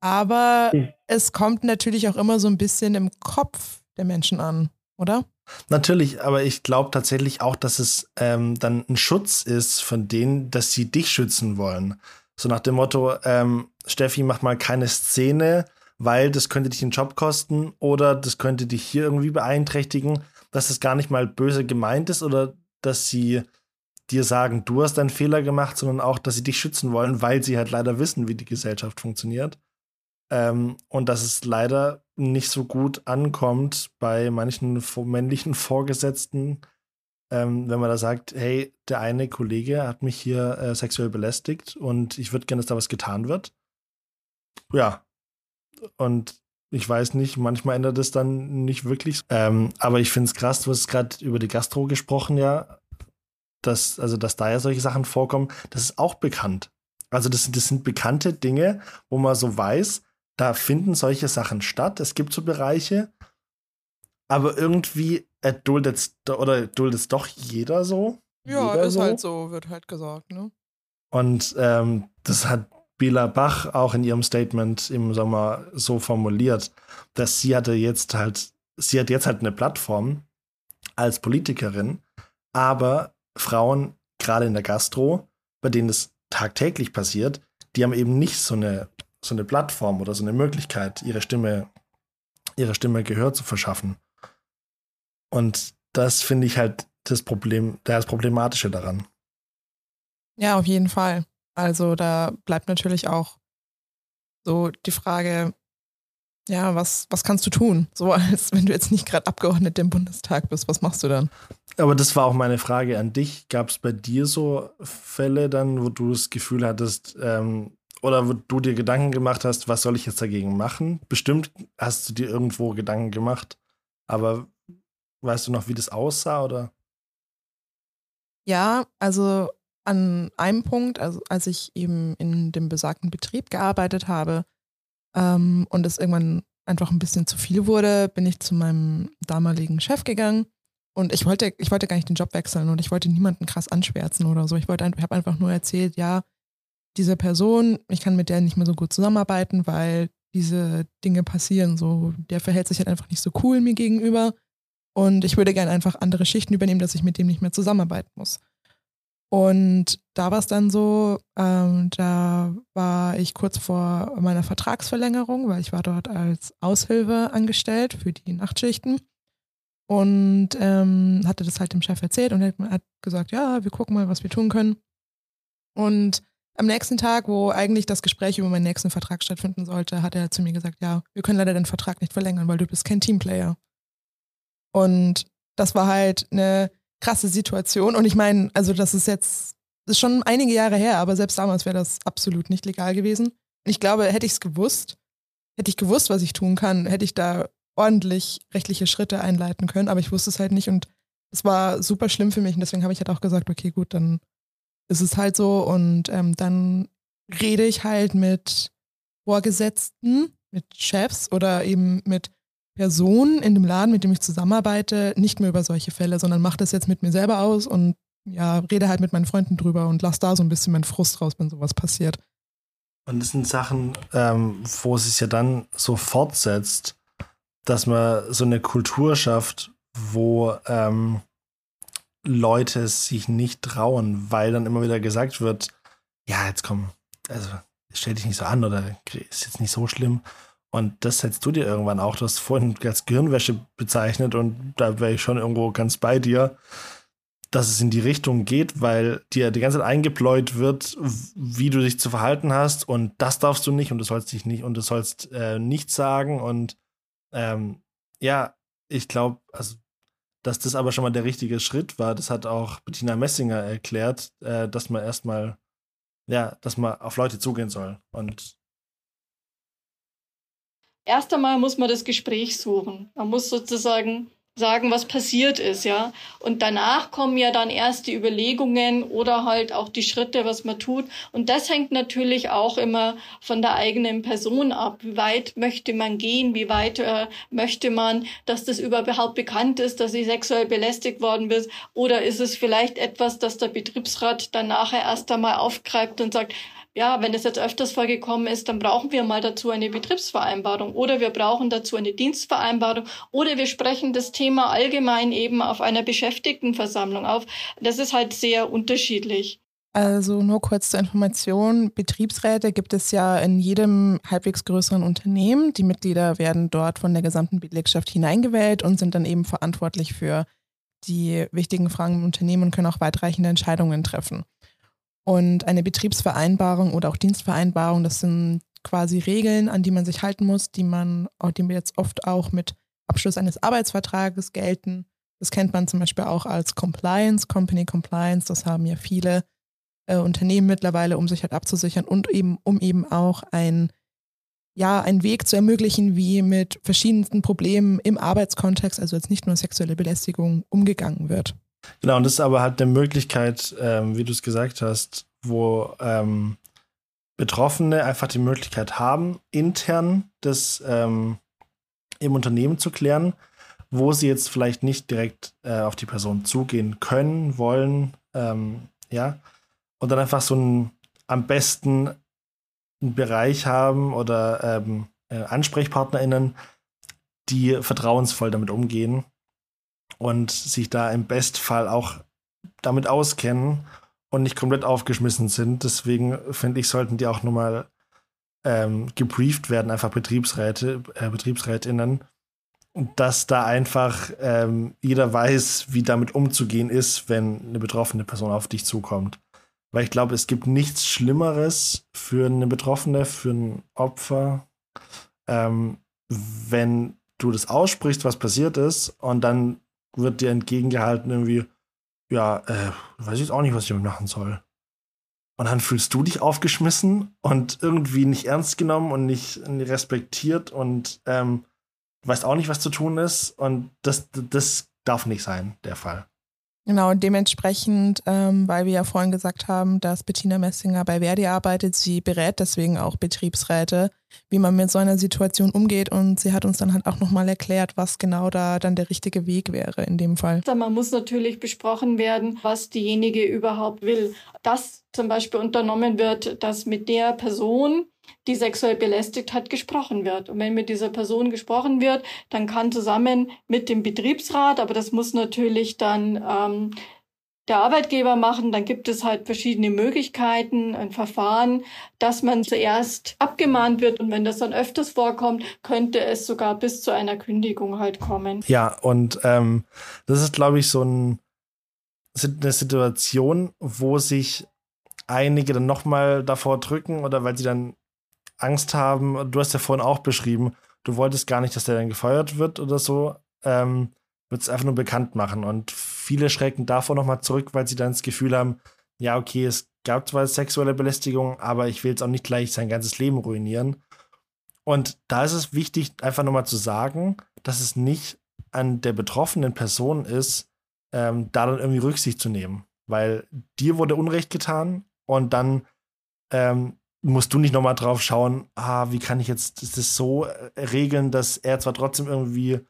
Aber mhm. es kommt natürlich auch immer so ein bisschen im Kopf der Menschen an, oder? Natürlich, aber ich glaube tatsächlich auch, dass es ähm, dann ein Schutz ist von denen, dass sie dich schützen wollen. So nach dem Motto, ähm, Steffi, mach mal keine Szene, weil das könnte dich den Job kosten oder das könnte dich hier irgendwie beeinträchtigen, dass es gar nicht mal böse gemeint ist oder dass sie dir sagen, du hast einen Fehler gemacht, sondern auch, dass sie dich schützen wollen, weil sie halt leider wissen, wie die Gesellschaft funktioniert. Ähm, und dass es leider nicht so gut ankommt bei manchen männlichen Vorgesetzten, ähm, wenn man da sagt, hey, der eine Kollege hat mich hier äh, sexuell belästigt und ich würde gerne, dass da was getan wird. Ja. Und ich weiß nicht, manchmal ändert es dann nicht wirklich. Ähm, aber ich finde es krass, du hast gerade über die Gastro gesprochen, ja. Dass, also, dass da ja solche Sachen vorkommen, das ist auch bekannt. Also, das, das sind bekannte Dinge, wo man so weiß, da finden solche Sachen statt. Es gibt so Bereiche, aber irgendwie duldet es oder duldet doch jeder so. Ja, jeder ist so. halt so, wird halt gesagt, ne? Und ähm, das hat Bela Bach auch in ihrem Statement im Sommer so formuliert, dass sie hatte jetzt halt, sie hat jetzt halt eine Plattform als Politikerin, aber Frauen, gerade in der Gastro, bei denen es tagtäglich passiert, die haben eben nicht so eine so eine Plattform oder so eine Möglichkeit, ihre Stimme, ihre Stimme Gehör zu verschaffen. Und das finde ich halt das Problem, das Problematische daran. Ja, auf jeden Fall. Also da bleibt natürlich auch so die Frage, ja, was, was kannst du tun? So als wenn du jetzt nicht gerade Abgeordneter im Bundestag bist, was machst du dann? Aber das war auch meine Frage an dich. Gab es bei dir so Fälle dann, wo du das Gefühl hattest, ähm, oder wo du dir Gedanken gemacht hast, was soll ich jetzt dagegen machen? Bestimmt hast du dir irgendwo Gedanken gemacht, aber weißt du noch, wie das aussah oder? Ja, also an einem Punkt, also als ich eben in dem besagten Betrieb gearbeitet habe ähm, und es irgendwann einfach ein bisschen zu viel wurde, bin ich zu meinem damaligen Chef gegangen und ich wollte, ich wollte gar nicht den Job wechseln und ich wollte niemanden krass anschwärzen oder so. Ich wollte, ich habe einfach nur erzählt, ja, diese Person, ich kann mit der nicht mehr so gut zusammenarbeiten, weil diese Dinge passieren. So, der verhält sich halt einfach nicht so cool mir gegenüber. Und ich würde gerne einfach andere Schichten übernehmen, dass ich mit dem nicht mehr zusammenarbeiten muss. Und da war es dann so, ähm, da war ich kurz vor meiner Vertragsverlängerung, weil ich war dort als Aushilfe angestellt für die Nachtschichten. Und ähm, hatte das halt dem Chef erzählt und er hat gesagt, ja, wir gucken mal, was wir tun können. Und am nächsten Tag, wo eigentlich das Gespräch über meinen nächsten Vertrag stattfinden sollte, hat er zu mir gesagt, ja, wir können leider den Vertrag nicht verlängern, weil du bist kein Teamplayer. Und das war halt eine krasse Situation. Und ich meine, also das ist jetzt, das ist schon einige Jahre her, aber selbst damals wäre das absolut nicht legal gewesen. Und ich glaube, hätte ich es gewusst, hätte ich gewusst, was ich tun kann, hätte ich da ordentlich rechtliche Schritte einleiten können, aber ich wusste es halt nicht und es war super schlimm für mich und deswegen habe ich halt auch gesagt, okay, gut, dann ist es halt so. Und ähm, dann rede ich halt mit Vorgesetzten, mit Chefs oder eben mit Personen in dem Laden, mit dem ich zusammenarbeite, nicht mehr über solche Fälle, sondern mache das jetzt mit mir selber aus und ja, rede halt mit meinen Freunden drüber und lasse da so ein bisschen meinen Frust raus, wenn sowas passiert. Und das sind Sachen, ähm, wo es sich ja dann so fortsetzt, dass man so eine Kultur schafft, wo ähm, Leute sich nicht trauen, weil dann immer wieder gesagt wird, ja, jetzt komm, also stell dich nicht so an oder ist jetzt nicht so schlimm. Und das setzt du dir irgendwann auch. Du hast vorhin als Gehirnwäsche bezeichnet und da wäre ich schon irgendwo ganz bei dir, dass es in die Richtung geht, weil dir die ganze Zeit eingebläut wird, wie du dich zu verhalten hast und das darfst du nicht und du sollst dich nicht und du sollst äh, nichts sagen und ähm, ja, ich glaube, also dass das aber schon mal der richtige Schritt war, das hat auch Bettina Messinger erklärt, äh, dass man erstmal, ja, dass man auf Leute zugehen soll. Und erst einmal muss man das Gespräch suchen. Man muss sozusagen sagen, was passiert ist, ja. Und danach kommen ja dann erst die Überlegungen oder halt auch die Schritte, was man tut. Und das hängt natürlich auch immer von der eigenen Person ab. Wie weit möchte man gehen? Wie weit äh, möchte man, dass das überhaupt bekannt ist, dass sie sexuell belästigt worden ist? Oder ist es vielleicht etwas, das der Betriebsrat dann nachher erst einmal aufgreift und sagt, ja, wenn das jetzt öfters vorgekommen ist, dann brauchen wir mal dazu eine Betriebsvereinbarung oder wir brauchen dazu eine Dienstvereinbarung oder wir sprechen das Thema allgemein eben auf einer Beschäftigtenversammlung auf. Das ist halt sehr unterschiedlich. Also nur kurz zur Information, Betriebsräte gibt es ja in jedem halbwegs größeren Unternehmen. Die Mitglieder werden dort von der gesamten Belegschaft hineingewählt und sind dann eben verantwortlich für die wichtigen Fragen im Unternehmen und können auch weitreichende Entscheidungen treffen. Und eine Betriebsvereinbarung oder auch Dienstvereinbarung, das sind quasi Regeln, an die man sich halten muss, die man, die jetzt oft auch mit Abschluss eines Arbeitsvertrages gelten. Das kennt man zum Beispiel auch als Compliance, Company Compliance. Das haben ja viele äh, Unternehmen mittlerweile, um sich halt abzusichern und eben, um eben auch ein, ja, einen Weg zu ermöglichen, wie mit verschiedensten Problemen im Arbeitskontext, also jetzt nicht nur sexuelle Belästigung, umgegangen wird. Genau, und das ist aber halt eine Möglichkeit, ähm, wie du es gesagt hast, wo ähm, Betroffene einfach die Möglichkeit haben, intern das ähm, im Unternehmen zu klären, wo sie jetzt vielleicht nicht direkt äh, auf die Person zugehen können, wollen, ähm, ja, und dann einfach so einen am besten einen Bereich haben oder ähm, äh, AnsprechpartnerInnen, die vertrauensvoll damit umgehen und sich da im Bestfall auch damit auskennen und nicht komplett aufgeschmissen sind. Deswegen finde ich, sollten die auch nochmal ähm, gebrieft werden, einfach Betriebsräte, äh, BetriebsrätInnen, dass da einfach ähm, jeder weiß, wie damit umzugehen ist, wenn eine betroffene Person auf dich zukommt. Weil ich glaube, es gibt nichts Schlimmeres für eine Betroffene, für ein Opfer, ähm, wenn du das aussprichst, was passiert ist, und dann wird dir entgegengehalten irgendwie, ja, äh, weiß ich jetzt auch nicht, was ich damit machen soll. Und dann fühlst du dich aufgeschmissen und irgendwie nicht ernst genommen und nicht, respektiert und ähm, weißt auch nicht, was zu tun ist. Und das, das darf nicht sein, der Fall. Genau, und dementsprechend, ähm, weil wir ja vorhin gesagt haben, dass Bettina Messinger bei Verdi arbeitet, sie berät deswegen auch Betriebsräte, wie man mit so einer Situation umgeht und sie hat uns dann halt auch nochmal erklärt, was genau da dann der richtige Weg wäre in dem Fall. Man muss natürlich besprochen werden, was diejenige überhaupt will. Dass zum Beispiel unternommen wird, dass mit der Person die sexuell belästigt hat, gesprochen wird. Und wenn mit dieser Person gesprochen wird, dann kann zusammen mit dem Betriebsrat, aber das muss natürlich dann ähm, der Arbeitgeber machen, dann gibt es halt verschiedene Möglichkeiten, ein Verfahren, dass man zuerst abgemahnt wird und wenn das dann öfters vorkommt, könnte es sogar bis zu einer Kündigung halt kommen. Ja, und ähm, das ist, glaube ich, so ein, eine Situation, wo sich einige dann nochmal davor drücken oder weil sie dann Angst haben. Du hast ja vorhin auch beschrieben, du wolltest gar nicht, dass der dann gefeuert wird oder so. Ähm, wird es einfach nur bekannt machen. Und viele schrecken davor nochmal zurück, weil sie dann das Gefühl haben, ja, okay, es gab zwar sexuelle Belästigung, aber ich will jetzt auch nicht gleich sein ganzes Leben ruinieren. Und da ist es wichtig, einfach nochmal zu sagen, dass es nicht an der betroffenen Person ist, ähm, da dann irgendwie Rücksicht zu nehmen. Weil dir wurde Unrecht getan und dann ähm, musst du nicht nochmal drauf schauen, ah, wie kann ich jetzt das so äh, regeln, dass er zwar trotzdem irgendwie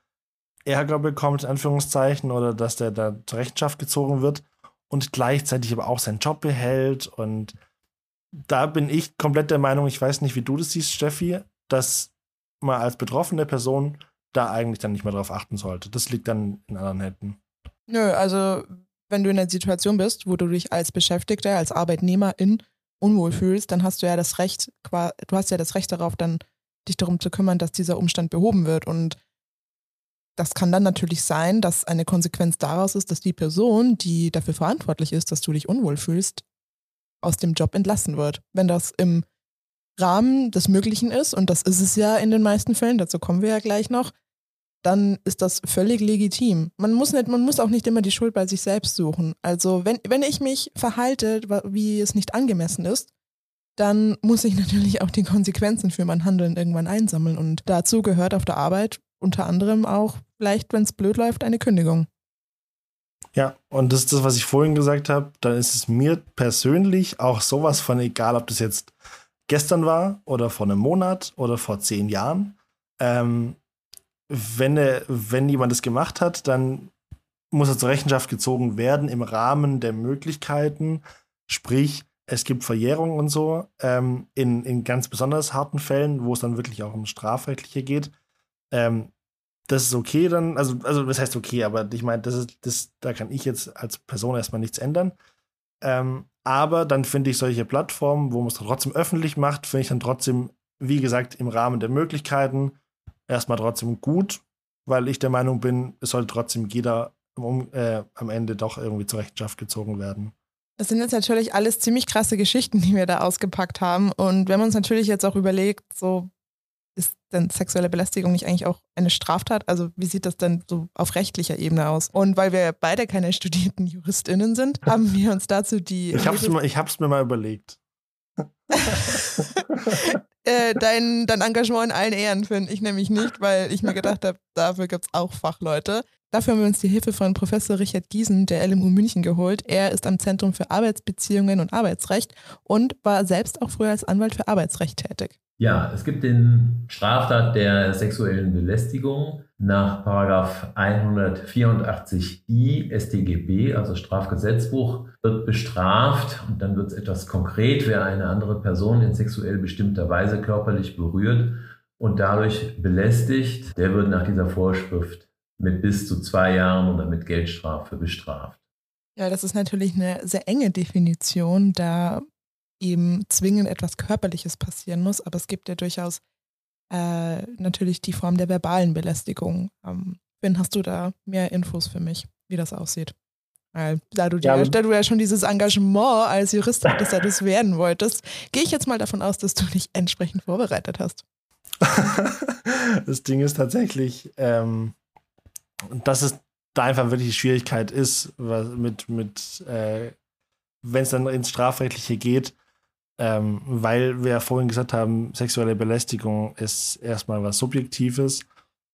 Ärger bekommt, in Anführungszeichen, oder dass der da zur Rechenschaft gezogen wird und gleichzeitig aber auch seinen Job behält. Und da bin ich komplett der Meinung, ich weiß nicht, wie du das siehst, Steffi, dass man als betroffene Person da eigentlich dann nicht mehr drauf achten sollte. Das liegt dann in anderen Händen. Nö, also wenn du in einer Situation bist, wo du dich als Beschäftigter, als Arbeitnehmerin unwohl fühlst, dann hast du ja das Recht, du hast ja das Recht darauf, dann dich darum zu kümmern, dass dieser Umstand behoben wird. Und das kann dann natürlich sein, dass eine Konsequenz daraus ist, dass die Person, die dafür verantwortlich ist, dass du dich unwohl fühlst, aus dem Job entlassen wird. Wenn das im Rahmen des Möglichen ist, und das ist es ja in den meisten Fällen, dazu kommen wir ja gleich noch, dann ist das völlig legitim. Man muss, nicht, man muss auch nicht immer die Schuld bei sich selbst suchen. Also wenn, wenn ich mich verhalte, wie es nicht angemessen ist, dann muss ich natürlich auch die Konsequenzen für mein Handeln irgendwann einsammeln. Und dazu gehört auf der Arbeit unter anderem auch vielleicht, wenn es blöd läuft, eine Kündigung. Ja, und das ist das, was ich vorhin gesagt habe. Dann ist es mir persönlich auch sowas von egal, ob das jetzt gestern war oder vor einem Monat oder vor zehn Jahren. Ähm, wenn, er, wenn jemand das gemacht hat, dann muss er zur Rechenschaft gezogen werden im Rahmen der Möglichkeiten. Sprich, es gibt Verjährung und so ähm, in, in ganz besonders harten Fällen, wo es dann wirklich auch um Strafrechtliche geht. Ähm, das ist okay dann, also, also das heißt okay, aber ich meine, das das, da kann ich jetzt als Person erstmal nichts ändern. Ähm, aber dann finde ich solche Plattformen, wo man es trotzdem öffentlich macht, finde ich dann trotzdem, wie gesagt, im Rahmen der Möglichkeiten erstmal trotzdem gut, weil ich der Meinung bin, es soll trotzdem jeder um, äh, am Ende doch irgendwie zur Rechenschaft gezogen werden. Das sind jetzt natürlich alles ziemlich krasse Geschichten, die wir da ausgepackt haben. Und wenn man uns natürlich jetzt auch überlegt, so ist denn sexuelle Belästigung nicht eigentlich auch eine Straftat? Also wie sieht das denn so auf rechtlicher Ebene aus? Und weil wir beide keine studierten JuristInnen sind, haben wir uns dazu die. Ich hab's, mir, ich hab's mir mal überlegt. äh, dein, dein Engagement in allen Ehren finde ich nämlich nicht, weil ich mir gedacht habe, dafür gibt es auch Fachleute. Dafür haben wir uns die Hilfe von Professor Richard Giesen der LMU München geholt. Er ist am Zentrum für Arbeitsbeziehungen und Arbeitsrecht und war selbst auch früher als Anwalt für Arbeitsrecht tätig. Ja, es gibt den Straftat der sexuellen Belästigung nach 184i StGB, also Strafgesetzbuch, wird bestraft und dann wird es etwas konkret, wer eine andere Person in sexuell bestimmter Weise körperlich berührt und dadurch belästigt, der wird nach dieser Vorschrift mit bis zu zwei Jahren oder mit Geldstrafe bestraft. Ja, das ist natürlich eine sehr enge Definition, da eben zwingend etwas Körperliches passieren muss, aber es gibt ja durchaus äh, natürlich die Form der verbalen Belästigung. Ähm, Finn, hast du da mehr Infos für mich, wie das aussieht? Weil, da, du ja, da du ja schon dieses Engagement als Jurist hattest, da du es werden wolltest, gehe ich jetzt mal davon aus, dass du dich entsprechend vorbereitet hast. das Ding ist tatsächlich, ähm, dass es da einfach wirklich die Schwierigkeit ist, was mit, mit äh, wenn es dann ins Strafrechtliche geht, ähm, weil wir ja vorhin gesagt haben, sexuelle Belästigung ist erstmal was Subjektives.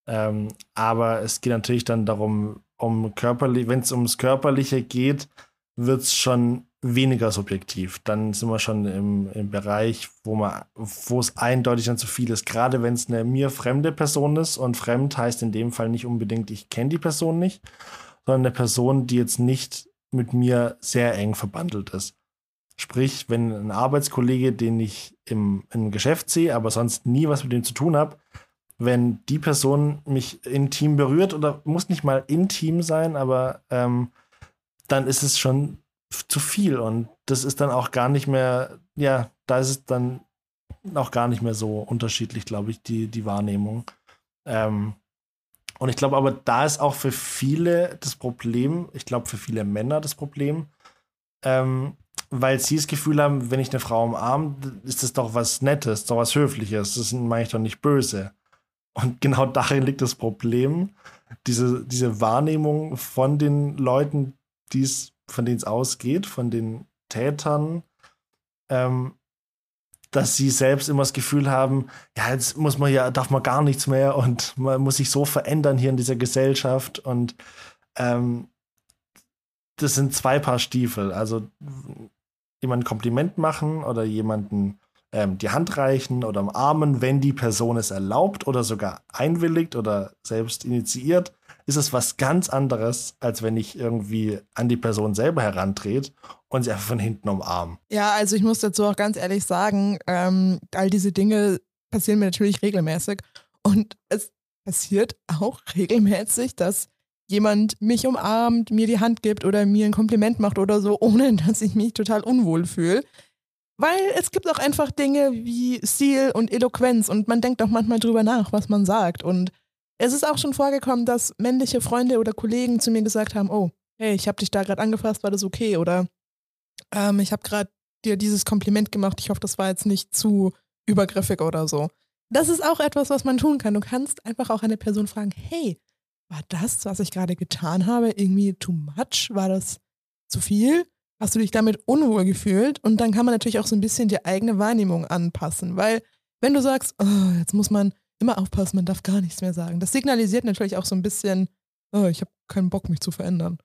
Ähm, aber es geht natürlich dann darum, um körperlich, wenn es ums Körperliche geht, wird es schon weniger subjektiv. Dann sind wir schon im, im Bereich, wo man, wo es eindeutig dann zu viel ist. Gerade wenn es eine mir fremde Person ist und fremd heißt in dem Fall nicht unbedingt, ich kenne die Person nicht, sondern eine Person, die jetzt nicht mit mir sehr eng verbandelt ist. Sprich, wenn ein Arbeitskollege, den ich im, im Geschäft sehe, aber sonst nie was mit dem zu tun habe, wenn die Person mich intim berührt oder muss nicht mal intim sein, aber ähm, dann ist es schon zu viel und das ist dann auch gar nicht mehr, ja, da ist es dann auch gar nicht mehr so unterschiedlich, glaube ich, die, die Wahrnehmung. Ähm, und ich glaube aber, da ist auch für viele das Problem, ich glaube für viele Männer das Problem, ähm, weil sie das Gefühl haben, wenn ich eine Frau umarme, ist das doch was Nettes, doch was Höfliches. Das meine ich doch nicht böse. Und genau darin liegt das Problem. Diese, diese Wahrnehmung von den Leuten, die's, von denen es ausgeht, von den Tätern, ähm, dass sie selbst immer das Gefühl haben, ja, jetzt muss man ja, darf man gar nichts mehr und man muss sich so verändern hier in dieser Gesellschaft und ähm, das sind zwei Paar Stiefel. Also jemanden Kompliment machen oder jemanden ähm, die Hand reichen oder umarmen, wenn die Person es erlaubt oder sogar einwilligt oder selbst initiiert, ist es was ganz anderes, als wenn ich irgendwie an die Person selber herantrete und sie einfach von hinten umarme. Ja, also ich muss dazu auch ganz ehrlich sagen, ähm, all diese Dinge passieren mir natürlich regelmäßig und es passiert auch regelmäßig, dass jemand mich umarmt, mir die Hand gibt oder mir ein Kompliment macht oder so, ohne dass ich mich total unwohl fühle. Weil es gibt auch einfach Dinge wie Stil und Eloquenz und man denkt auch manchmal drüber nach, was man sagt. Und es ist auch schon vorgekommen, dass männliche Freunde oder Kollegen zu mir gesagt haben, oh, hey, ich habe dich da gerade angefasst, war das okay? Oder ähm, ich habe gerade dir dieses Kompliment gemacht, ich hoffe, das war jetzt nicht zu übergriffig oder so. Das ist auch etwas, was man tun kann. Du kannst einfach auch eine Person fragen, hey, war das, was ich gerade getan habe, irgendwie too much? War das zu viel? Hast du dich damit unwohl gefühlt? Und dann kann man natürlich auch so ein bisschen die eigene Wahrnehmung anpassen, weil wenn du sagst, oh, jetzt muss man immer aufpassen, man darf gar nichts mehr sagen. Das signalisiert natürlich auch so ein bisschen, oh, ich habe keinen Bock, mich zu verändern.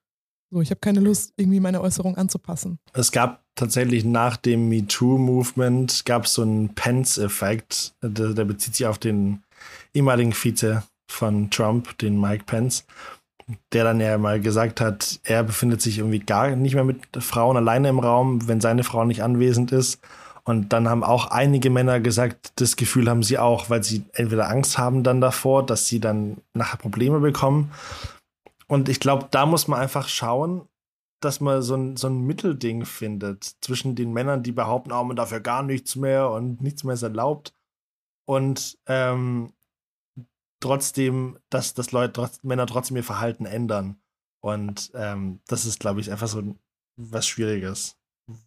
So, ich habe keine Lust, irgendwie meine Äußerung anzupassen. Es gab tatsächlich nach dem MeToo-Movement gab es so einen Pence-Effekt. Der, der, bezieht sich auf den ehemaligen Vize von Trump, den Mike Pence, der dann ja mal gesagt hat, er befindet sich irgendwie gar nicht mehr mit Frauen alleine im Raum, wenn seine Frau nicht anwesend ist. Und dann haben auch einige Männer gesagt, das Gefühl haben sie auch, weil sie entweder Angst haben dann davor, dass sie dann nachher Probleme bekommen und ich glaube, da muss man einfach schauen, dass man so ein, so ein Mittelding findet zwischen den Männern, die behaupten, oh, man dafür gar nichts mehr und nichts mehr ist erlaubt. Und ähm, trotzdem, dass, dass Leute, trotz, Männer trotzdem ihr Verhalten ändern. Und ähm, das ist, glaube ich, einfach so was Schwieriges,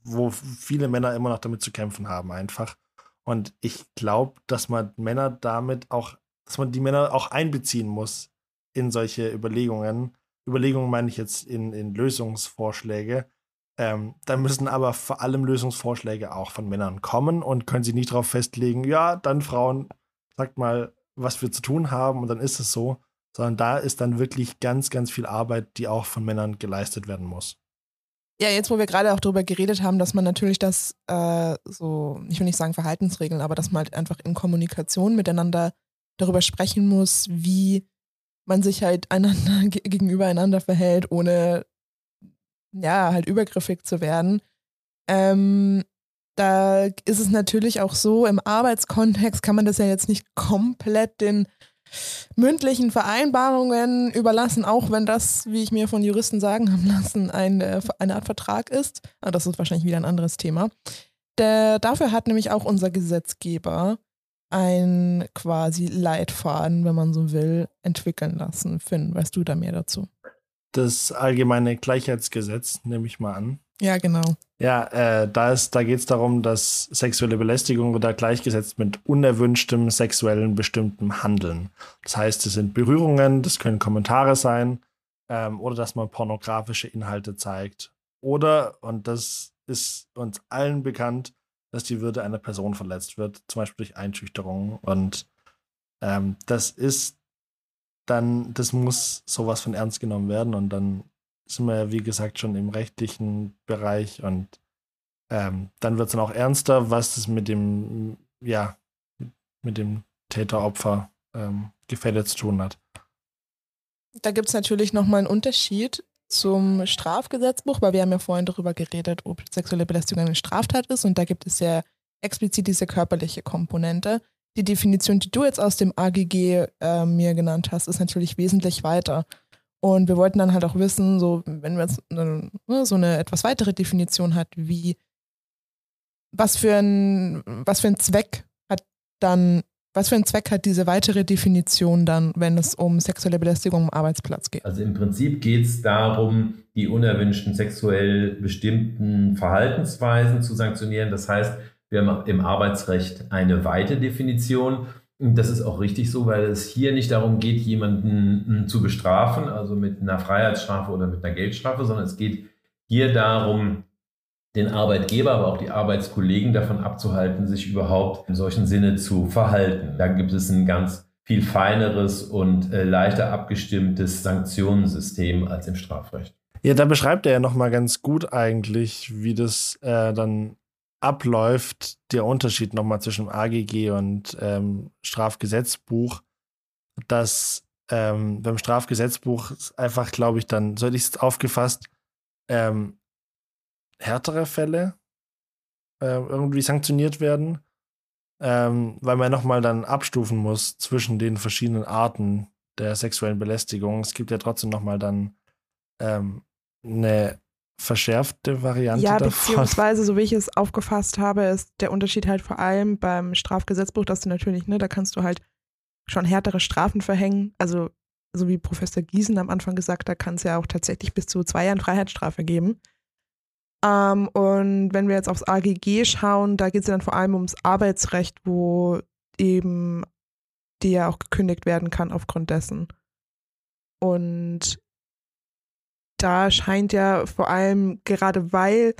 wo viele Männer immer noch damit zu kämpfen haben, einfach. Und ich glaube, dass man Männer damit auch, dass man die Männer auch einbeziehen muss in solche Überlegungen. Überlegungen meine ich jetzt in, in Lösungsvorschläge. Ähm, da müssen aber vor allem Lösungsvorschläge auch von Männern kommen und können sie nicht darauf festlegen, ja, dann Frauen, sagt mal, was wir zu tun haben und dann ist es so, sondern da ist dann wirklich ganz, ganz viel Arbeit, die auch von Männern geleistet werden muss. Ja, jetzt wo wir gerade auch darüber geredet haben, dass man natürlich das äh, so, ich will nicht sagen Verhaltensregeln, aber dass man halt einfach in Kommunikation miteinander darüber sprechen muss, wie man sich halt einander gegenüber einander verhält, ohne ja, halt übergriffig zu werden. Ähm, da ist es natürlich auch so, im Arbeitskontext kann man das ja jetzt nicht komplett den mündlichen Vereinbarungen überlassen, auch wenn das, wie ich mir von Juristen sagen haben lassen, eine, eine Art Vertrag ist. Aber das ist wahrscheinlich wieder ein anderes Thema. Der, dafür hat nämlich auch unser Gesetzgeber ein quasi Leitfaden, wenn man so will, entwickeln lassen. Finn, weißt du da mehr dazu? Das allgemeine Gleichheitsgesetz, nehme ich mal an. Ja, genau. Ja, äh, da, da geht es darum, dass sexuelle Belästigung wird da gleichgesetzt mit unerwünschtem sexuellen bestimmtem Handeln. Das heißt, es sind Berührungen, das können Kommentare sein ähm, oder dass man pornografische Inhalte zeigt. Oder, und das ist uns allen bekannt, dass die Würde einer Person verletzt wird, zum Beispiel durch Einschüchterung. Und ähm, das ist dann, das muss sowas von ernst genommen werden. Und dann sind wir wie gesagt, schon im rechtlichen Bereich und ähm, dann wird es dann auch ernster, was es mit dem, ja, mit dem Täter-Opfer ähm, Gefälle zu tun hat. Da gibt es natürlich nochmal einen Unterschied zum Strafgesetzbuch, weil wir haben ja vorhin darüber geredet, ob sexuelle Belästigung eine Straftat ist und da gibt es ja explizit diese körperliche Komponente. Die Definition, die du jetzt aus dem AGG äh, mir genannt hast, ist natürlich wesentlich weiter. Und wir wollten dann halt auch wissen, so wenn man ne, so eine etwas weitere Definition hat, wie was für ein was für ein Zweck hat dann was für einen Zweck hat diese weitere Definition dann, wenn es um sexuelle Belästigung am Arbeitsplatz geht? Also im Prinzip geht es darum, die unerwünschten sexuell bestimmten Verhaltensweisen zu sanktionieren. Das heißt, wir haben im Arbeitsrecht eine weite Definition. Das ist auch richtig so, weil es hier nicht darum geht, jemanden hm, zu bestrafen, also mit einer Freiheitsstrafe oder mit einer Geldstrafe, sondern es geht hier darum, den Arbeitgeber, aber auch die Arbeitskollegen davon abzuhalten, sich überhaupt in solchen Sinne zu verhalten. Da gibt es ein ganz viel feineres und äh, leichter abgestimmtes Sanktionssystem als im Strafrecht. Ja, da beschreibt er ja nochmal ganz gut eigentlich, wie das äh, dann abläuft, der Unterschied nochmal zwischen AGG und ähm, Strafgesetzbuch, dass ähm, beim Strafgesetzbuch einfach, glaube ich, dann, so ich es aufgefasst, ähm, härtere Fälle äh, irgendwie sanktioniert werden, ähm, weil man nochmal dann abstufen muss zwischen den verschiedenen Arten der sexuellen Belästigung. Es gibt ja trotzdem nochmal dann ähm, eine verschärfte Variante ja, davon. beziehungsweise, so wie ich es aufgefasst habe, ist der Unterschied halt vor allem beim Strafgesetzbuch, dass du natürlich, ne, da kannst du halt schon härtere Strafen verhängen. Also, so wie Professor Giesen am Anfang gesagt hat, kann es ja auch tatsächlich bis zu zwei Jahren Freiheitsstrafe geben. Ähm, und wenn wir jetzt aufs AGG schauen, da geht es dann vor allem ums Arbeitsrecht, wo eben die ja auch gekündigt werden kann aufgrund dessen. Und da scheint ja vor allem, gerade weil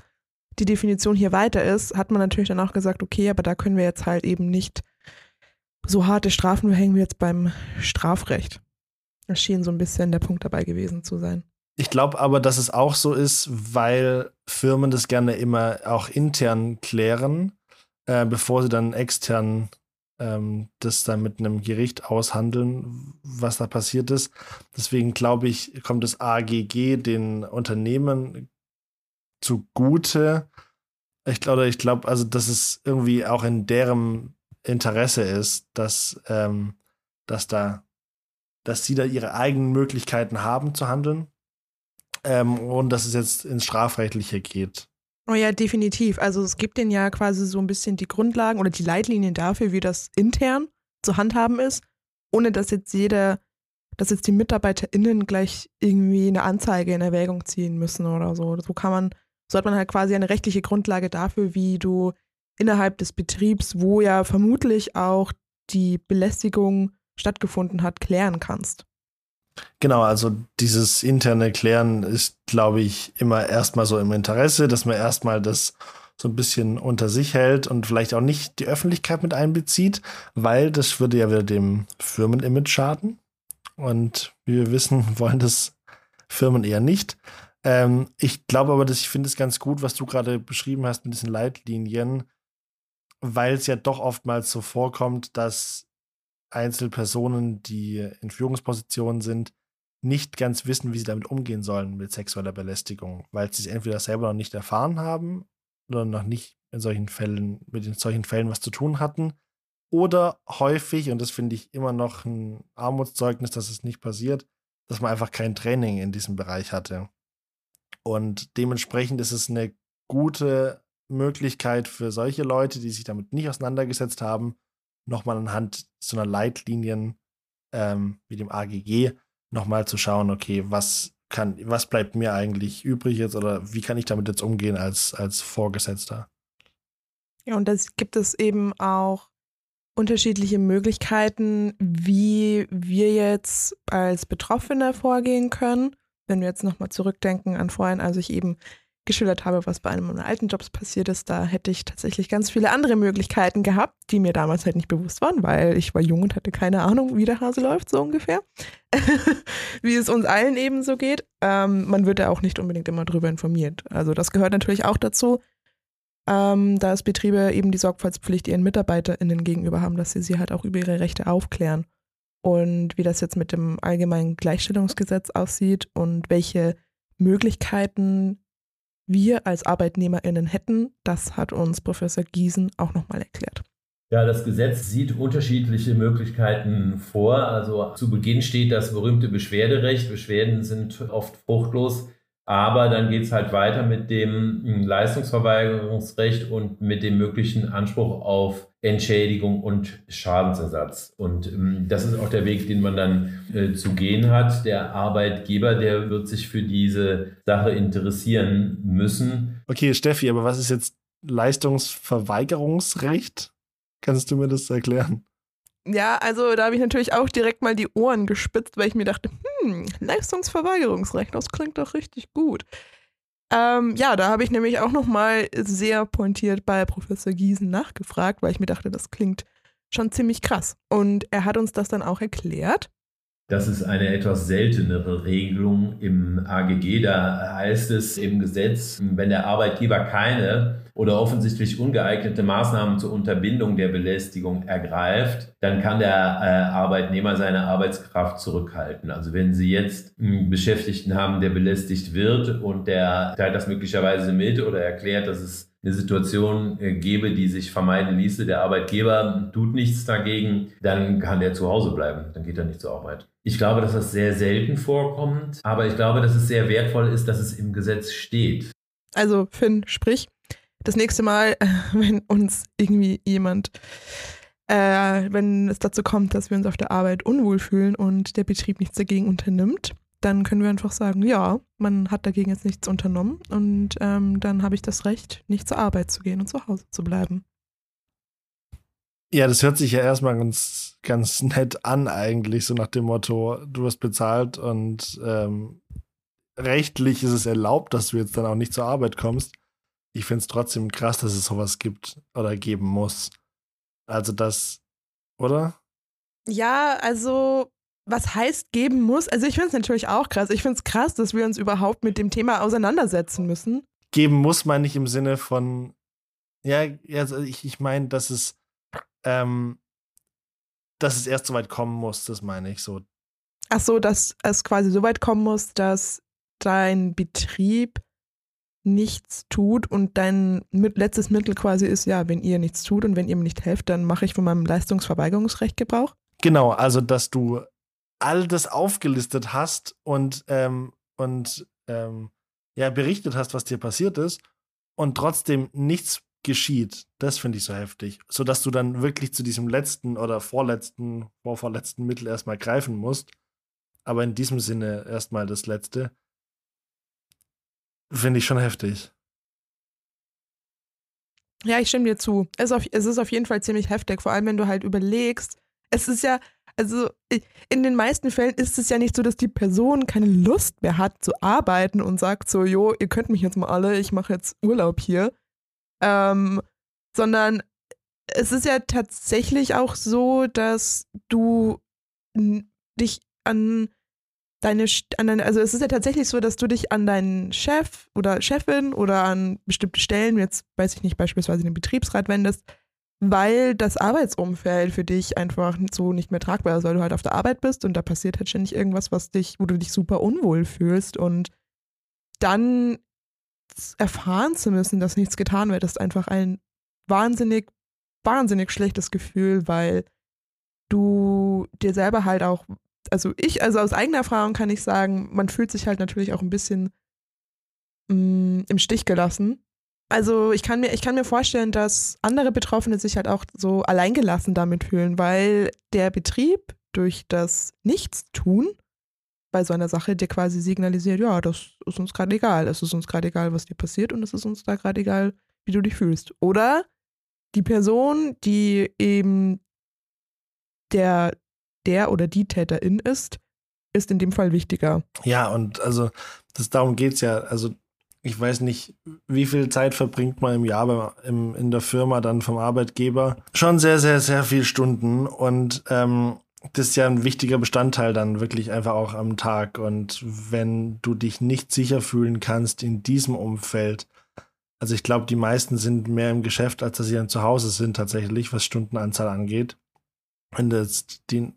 die Definition hier weiter ist, hat man natürlich dann auch gesagt, okay, aber da können wir jetzt halt eben nicht so harte Strafen verhängen wir jetzt beim Strafrecht. Das schien so ein bisschen der Punkt dabei gewesen zu sein. Ich glaube aber, dass es auch so ist, weil Firmen das gerne immer auch intern klären, äh, bevor sie dann extern ähm, das dann mit einem Gericht aushandeln, was da passiert ist. Deswegen glaube ich, kommt das AGG den Unternehmen zugute. Ich glaube, ich glaube, also, dass es irgendwie auch in deren Interesse ist, dass, ähm, dass da, dass sie da ihre eigenen Möglichkeiten haben zu handeln ähm, und dass es jetzt ins Strafrechtliche geht. Oh ja, definitiv. Also es gibt denen ja quasi so ein bisschen die Grundlagen oder die Leitlinien dafür, wie das intern zu handhaben ist, ohne dass jetzt jeder, dass jetzt die MitarbeiterInnen gleich irgendwie eine Anzeige in Erwägung ziehen müssen oder so. So kann man, so hat man halt quasi eine rechtliche Grundlage dafür, wie du innerhalb des Betriebs, wo ja vermutlich auch die Belästigung stattgefunden hat, klären kannst. Genau, also dieses interne Klären ist, glaube ich, immer erstmal so im Interesse, dass man erstmal das so ein bisschen unter sich hält und vielleicht auch nicht die Öffentlichkeit mit einbezieht, weil das würde ja wieder dem Firmenimage schaden. Und wie wir wissen, wollen das Firmen eher nicht. Ähm, ich glaube aber, dass ich finde es ganz gut, was du gerade beschrieben hast mit diesen Leitlinien, weil es ja doch oftmals so vorkommt, dass Einzelpersonen, die in Führungspositionen sind, nicht ganz wissen, wie sie damit umgehen sollen mit sexueller Belästigung, weil sie es entweder selber noch nicht erfahren haben oder noch nicht in solchen Fällen, mit in solchen Fällen was zu tun hatten. Oder häufig, und das finde ich immer noch ein Armutszeugnis, dass es nicht passiert, dass man einfach kein Training in diesem Bereich hatte. Und dementsprechend ist es eine gute Möglichkeit für solche Leute, die sich damit nicht auseinandergesetzt haben, nochmal anhand so einer Leitlinien ähm, wie dem AGG nochmal zu schauen, okay, was kann, was bleibt mir eigentlich übrig jetzt oder wie kann ich damit jetzt umgehen als, als Vorgesetzter? Ja, und das gibt es eben auch unterschiedliche Möglichkeiten, wie wir jetzt als Betroffene vorgehen können. Wenn wir jetzt nochmal zurückdenken an vorhin, als ich eben geschildert habe, was bei einem meiner alten Jobs passiert ist, da hätte ich tatsächlich ganz viele andere Möglichkeiten gehabt, die mir damals halt nicht bewusst waren, weil ich war jung und hatte keine Ahnung, wie der Hase läuft, so ungefähr. wie es uns allen eben so geht. Ähm, man wird ja auch nicht unbedingt immer drüber informiert. Also das gehört natürlich auch dazu, ähm, dass Betriebe eben die Sorgfaltspflicht ihren MitarbeiterInnen gegenüber haben, dass sie sie halt auch über ihre Rechte aufklären. Und wie das jetzt mit dem allgemeinen Gleichstellungsgesetz aussieht und welche Möglichkeiten wir als ArbeitnehmerInnen hätten, das hat uns Professor Giesen auch nochmal erklärt. Ja, das Gesetz sieht unterschiedliche Möglichkeiten vor. Also zu Beginn steht das berühmte Beschwerderecht. Beschwerden sind oft fruchtlos. Aber dann geht es halt weiter mit dem hm, Leistungsverweigerungsrecht und mit dem möglichen Anspruch auf Entschädigung und Schadensersatz. Und ähm, das ist auch der Weg, den man dann äh, zu gehen hat. Der Arbeitgeber, der wird sich für diese Sache interessieren müssen. Okay, Steffi, aber was ist jetzt Leistungsverweigerungsrecht? Kannst du mir das erklären? Ja, also da habe ich natürlich auch direkt mal die Ohren gespitzt, weil ich mir dachte, hm, Leistungsverweigerungsrecht, das klingt doch richtig gut. Ähm, ja, da habe ich nämlich auch nochmal sehr pointiert bei Professor Giesen nachgefragt, weil ich mir dachte, das klingt schon ziemlich krass. Und er hat uns das dann auch erklärt. Das ist eine etwas seltenere Regelung im AGG. Da heißt es im Gesetz, wenn der Arbeitgeber keine oder offensichtlich ungeeignete Maßnahmen zur Unterbindung der Belästigung ergreift, dann kann der äh, Arbeitnehmer seine Arbeitskraft zurückhalten. Also wenn Sie jetzt einen Beschäftigten haben, der belästigt wird und der teilt das möglicherweise mit oder erklärt, dass es eine Situation äh, gäbe, die sich vermeiden ließe, der Arbeitgeber tut nichts dagegen, dann kann der zu Hause bleiben, dann geht er nicht zur Arbeit. Ich glaube, dass das sehr selten vorkommt, aber ich glaube, dass es sehr wertvoll ist, dass es im Gesetz steht. Also Finn, sprich, das nächste Mal, wenn uns irgendwie jemand, äh, wenn es dazu kommt, dass wir uns auf der Arbeit unwohl fühlen und der Betrieb nichts dagegen unternimmt, dann können wir einfach sagen, ja, man hat dagegen jetzt nichts unternommen und ähm, dann habe ich das Recht, nicht zur Arbeit zu gehen und zu Hause zu bleiben. Ja, das hört sich ja erstmal ganz, ganz nett an, eigentlich, so nach dem Motto, du hast bezahlt und ähm, rechtlich ist es erlaubt, dass du jetzt dann auch nicht zur Arbeit kommst. Ich finde es trotzdem krass, dass es sowas gibt oder geben muss. Also, dass oder? Ja, also was heißt geben muss? Also ich finde es natürlich auch krass. Ich finde es krass, dass wir uns überhaupt mit dem Thema auseinandersetzen müssen. Geben muss meine ich im Sinne von, ja, also ich, ich meine, dass es, ähm, dass es erst so weit kommen muss, das meine ich so. Ach so, dass es quasi so weit kommen muss, dass dein Betrieb nichts tut und dein letztes Mittel quasi ist, ja, wenn ihr nichts tut und wenn ihr mir nicht helft, dann mache ich von meinem Leistungsverweigerungsrecht Gebrauch? Genau, also dass du all das aufgelistet hast und, ähm, und ähm, ja, berichtet hast, was dir passiert ist und trotzdem nichts geschieht. Das finde ich so heftig. Sodass du dann wirklich zu diesem letzten oder vorletzten, vorvorletzten Mittel erstmal greifen musst. Aber in diesem Sinne erstmal das letzte. Finde ich schon heftig. Ja, ich stimme dir zu. Es ist, auf, es ist auf jeden Fall ziemlich heftig, vor allem wenn du halt überlegst. Es ist ja, also in den meisten Fällen ist es ja nicht so, dass die Person keine Lust mehr hat zu arbeiten und sagt so, jo, ihr könnt mich jetzt mal alle, ich mache jetzt Urlaub hier. Ähm, sondern es ist ja tatsächlich auch so, dass du dich an deine, an deine, also es ist ja tatsächlich so, dass du dich an deinen Chef oder Chefin oder an bestimmte Stellen, jetzt weiß ich nicht, beispielsweise den Betriebsrat wendest, weil das Arbeitsumfeld für dich einfach so nicht mehr tragbar ist, weil du halt auf der Arbeit bist und da passiert halt ständig irgendwas, was dich, wo du dich super unwohl fühlst und dann erfahren zu müssen, dass nichts getan wird, ist einfach ein wahnsinnig, wahnsinnig schlechtes Gefühl, weil du dir selber halt auch also ich, also aus eigener Erfahrung kann ich sagen, man fühlt sich halt natürlich auch ein bisschen mh, mm, im Stich gelassen. Also ich kann mir, ich kann mir vorstellen, dass andere Betroffene sich halt auch so alleingelassen damit fühlen, weil der Betrieb durch das Nichtstun bei so einer Sache dir quasi signalisiert, ja, das ist uns gerade egal. Es ist uns gerade egal, was dir passiert und es ist uns da gerade egal, wie du dich fühlst. Oder die Person, die eben der der oder die Täterin ist, ist in dem Fall wichtiger. Ja, und also das, darum geht es ja. Also ich weiß nicht, wie viel Zeit verbringt man im Jahr beim, im, in der Firma dann vom Arbeitgeber. Schon sehr, sehr, sehr viele Stunden. Und ähm, das ist ja ein wichtiger Bestandteil dann wirklich einfach auch am Tag. Und wenn du dich nicht sicher fühlen kannst in diesem Umfeld, also ich glaube, die meisten sind mehr im Geschäft, als dass sie dann zu Hause sind tatsächlich, was Stundenanzahl angeht. Wenn jetzt die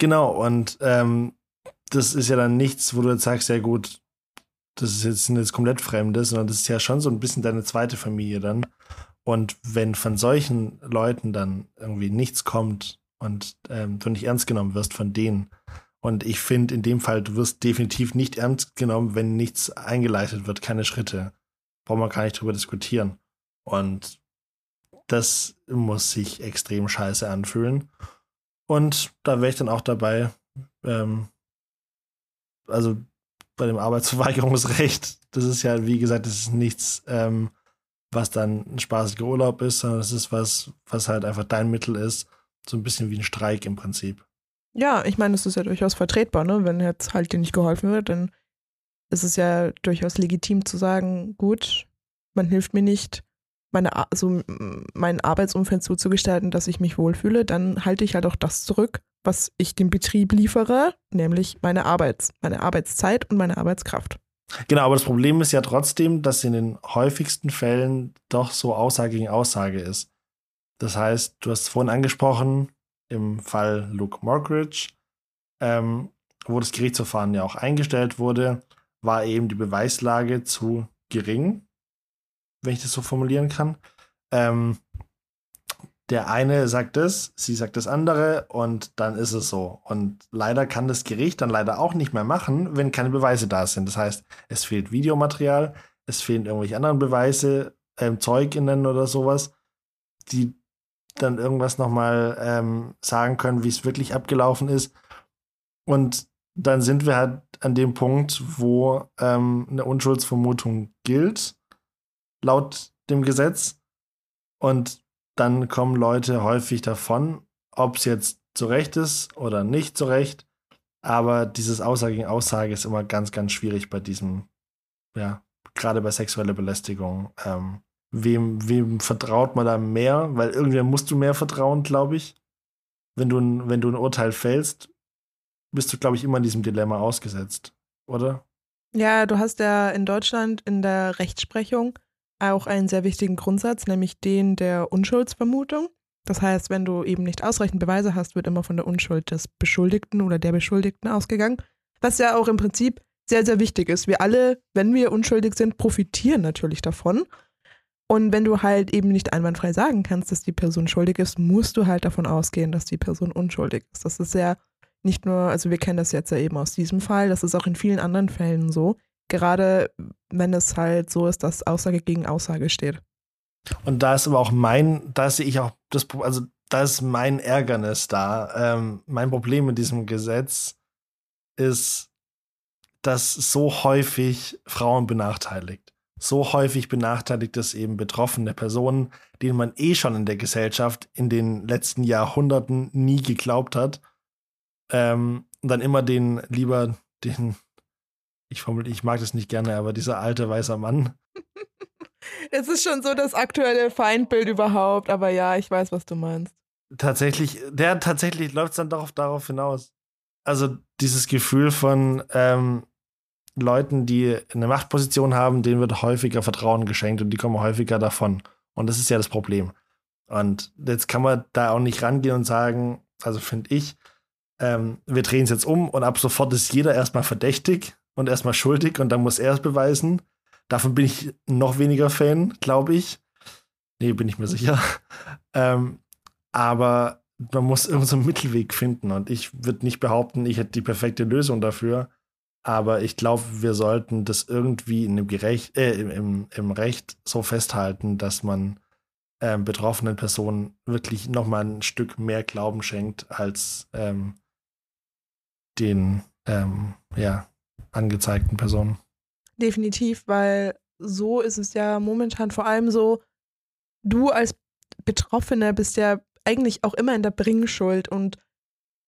Genau, und ähm, das ist ja dann nichts, wo du jetzt sagst, ja gut, das ist jetzt nicht komplett Fremdes, sondern das ist ja schon so ein bisschen deine zweite Familie dann. Und wenn von solchen Leuten dann irgendwie nichts kommt und ähm, du nicht ernst genommen wirst von denen, und ich finde in dem Fall, du wirst definitiv nicht ernst genommen, wenn nichts eingeleitet wird, keine Schritte. Braucht man gar nicht drüber diskutieren. Und das muss sich extrem scheiße anfühlen. Und da wäre ich dann auch dabei, ähm, also bei dem Arbeitsverweigerungsrecht, das ist ja, wie gesagt, das ist nichts, ähm, was dann ein spaßiger Urlaub ist, sondern das ist was, was halt einfach dein Mittel ist. So ein bisschen wie ein Streik im Prinzip. Ja, ich meine, das ist ja durchaus vertretbar, ne? Wenn jetzt halt dir nicht geholfen wird, dann ist es ja durchaus legitim zu sagen, gut, man hilft mir nicht, meine, also mein Arbeitsumfeld so zu gestalten, dass ich mich wohlfühle, dann halte ich halt auch das zurück, was ich dem Betrieb liefere, nämlich meine Arbeits, meine Arbeitszeit und meine Arbeitskraft. Genau, aber das Problem ist ja trotzdem, dass in den häufigsten Fällen doch so Aussage gegen Aussage ist. Das heißt, du hast es vorhin angesprochen, im Fall Luke Morgridge, ähm, wo das Gerichtsverfahren ja auch eingestellt wurde, war eben die Beweislage zu gering wenn ich das so formulieren kann. Ähm, der eine sagt das, sie sagt das andere und dann ist es so. Und leider kann das Gericht dann leider auch nicht mehr machen, wenn keine Beweise da sind. Das heißt, es fehlt Videomaterial, es fehlen irgendwelche anderen Beweise, ähm, Zeuginnen oder sowas, die dann irgendwas nochmal ähm, sagen können, wie es wirklich abgelaufen ist. Und dann sind wir halt an dem Punkt, wo ähm, eine Unschuldsvermutung gilt laut dem Gesetz. Und dann kommen Leute häufig davon, ob es jetzt zu Recht ist oder nicht zu Recht. Aber dieses Aussage gegen Aussage ist immer ganz, ganz schwierig bei diesem, ja, gerade bei sexueller Belästigung. Ähm, wem, wem vertraut man da mehr? Weil irgendwer musst du mehr vertrauen, glaube ich. Wenn du, wenn du ein Urteil fällst, bist du, glaube ich, immer in diesem Dilemma ausgesetzt, oder? Ja, du hast ja in Deutschland in der Rechtsprechung auch einen sehr wichtigen Grundsatz, nämlich den der Unschuldsvermutung. Das heißt, wenn du eben nicht ausreichend Beweise hast, wird immer von der Unschuld des Beschuldigten oder der Beschuldigten ausgegangen. Was ja auch im Prinzip sehr, sehr wichtig ist. Wir alle, wenn wir unschuldig sind, profitieren natürlich davon. Und wenn du halt eben nicht einwandfrei sagen kannst, dass die Person schuldig ist, musst du halt davon ausgehen, dass die Person unschuldig ist. Das ist ja nicht nur, also wir kennen das jetzt ja eben aus diesem Fall, das ist auch in vielen anderen Fällen so. Gerade wenn es halt so ist, dass Aussage gegen Aussage steht. Und da ist aber auch mein, da sehe ich auch das, also da ist mein Ärgernis da. Ähm, mein Problem mit diesem Gesetz ist, dass so häufig Frauen benachteiligt. So häufig benachteiligt es eben betroffene Personen, denen man eh schon in der Gesellschaft in den letzten Jahrhunderten nie geglaubt hat. Ähm, und dann immer den, lieber den, ich formuliere, ich mag das nicht gerne, aber dieser alte weiße Mann. Es ist schon so das aktuelle Feindbild überhaupt, aber ja, ich weiß, was du meinst. Tatsächlich, der tatsächlich läuft es dann darauf, darauf hinaus. Also dieses Gefühl von ähm, Leuten, die eine Machtposition haben, denen wird häufiger Vertrauen geschenkt und die kommen häufiger davon. Und das ist ja das Problem. Und jetzt kann man da auch nicht rangehen und sagen, also finde ich, ähm, wir drehen es jetzt um und ab sofort ist jeder erstmal verdächtig und erstmal schuldig und dann muss er es beweisen. Davon bin ich noch weniger Fan, glaube ich. Nee, bin ich mir sicher. Ähm, aber man muss irgendeinen so Mittelweg finden und ich würde nicht behaupten, ich hätte die perfekte Lösung dafür. Aber ich glaube, wir sollten das irgendwie in dem Gerecht, äh, im, im Recht so festhalten, dass man ähm, betroffenen Personen wirklich nochmal ein Stück mehr Glauben schenkt als ähm, den ähm, ja, angezeigten Personen. Definitiv, weil so ist es ja momentan vor allem so, du als Betroffener bist ja eigentlich auch immer in der Bringschuld und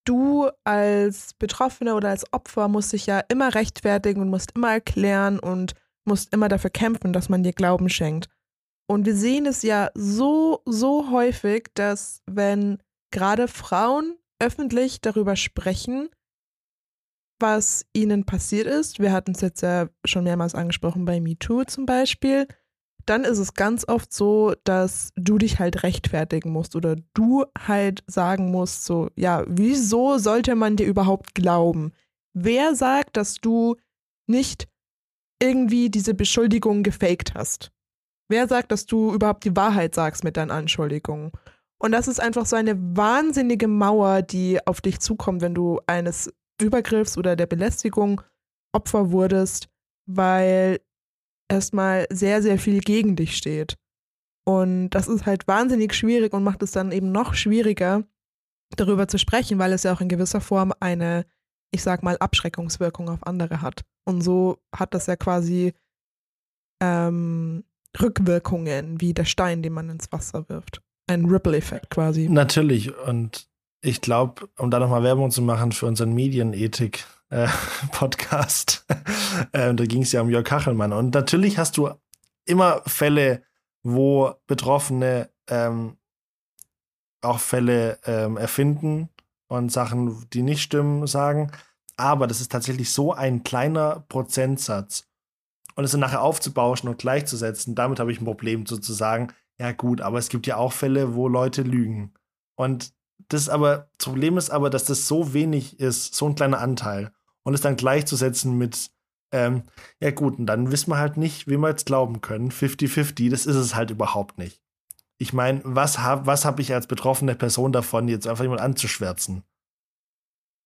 du als Betroffener oder als Opfer musst dich ja immer rechtfertigen und musst immer erklären und musst immer dafür kämpfen, dass man dir Glauben schenkt. Und wir sehen es ja so, so häufig, dass wenn gerade Frauen öffentlich darüber sprechen, was ihnen passiert ist. Wir hatten es jetzt ja schon mehrmals angesprochen bei MeToo zum Beispiel. Dann ist es ganz oft so, dass du dich halt rechtfertigen musst oder du halt sagen musst, so, ja, wieso sollte man dir überhaupt glauben? Wer sagt, dass du nicht irgendwie diese Beschuldigung gefaked hast? Wer sagt, dass du überhaupt die Wahrheit sagst mit deinen Anschuldigungen? Und das ist einfach so eine wahnsinnige Mauer, die auf dich zukommt, wenn du eines Übergriffs oder der Belästigung Opfer wurdest, weil erstmal sehr, sehr viel gegen dich steht. Und das ist halt wahnsinnig schwierig und macht es dann eben noch schwieriger, darüber zu sprechen, weil es ja auch in gewisser Form eine, ich sag mal, Abschreckungswirkung auf andere hat. Und so hat das ja quasi ähm, Rückwirkungen wie der Stein, den man ins Wasser wirft. Ein Ripple-Effekt quasi. Natürlich. Und ich glaube, um da nochmal Werbung zu machen für unseren Medienethik-Podcast, äh, äh, da ging es ja um Jörg Kachelmann. Und natürlich hast du immer Fälle, wo Betroffene ähm, auch Fälle ähm, erfinden und Sachen, die nicht stimmen, sagen. Aber das ist tatsächlich so ein kleiner Prozentsatz. Und es dann nachher aufzubauschen und gleichzusetzen, damit habe ich ein Problem sozusagen. Ja, gut, aber es gibt ja auch Fälle, wo Leute lügen. Und das aber, das Problem ist aber, dass das so wenig ist, so ein kleiner Anteil. Und es dann gleichzusetzen mit, ähm, ja gut, und dann wissen wir halt nicht, wem wir jetzt glauben können. 50-50, das ist es halt überhaupt nicht. Ich meine, was habe was hab ich als betroffene Person davon, jetzt einfach jemand anzuschwärzen?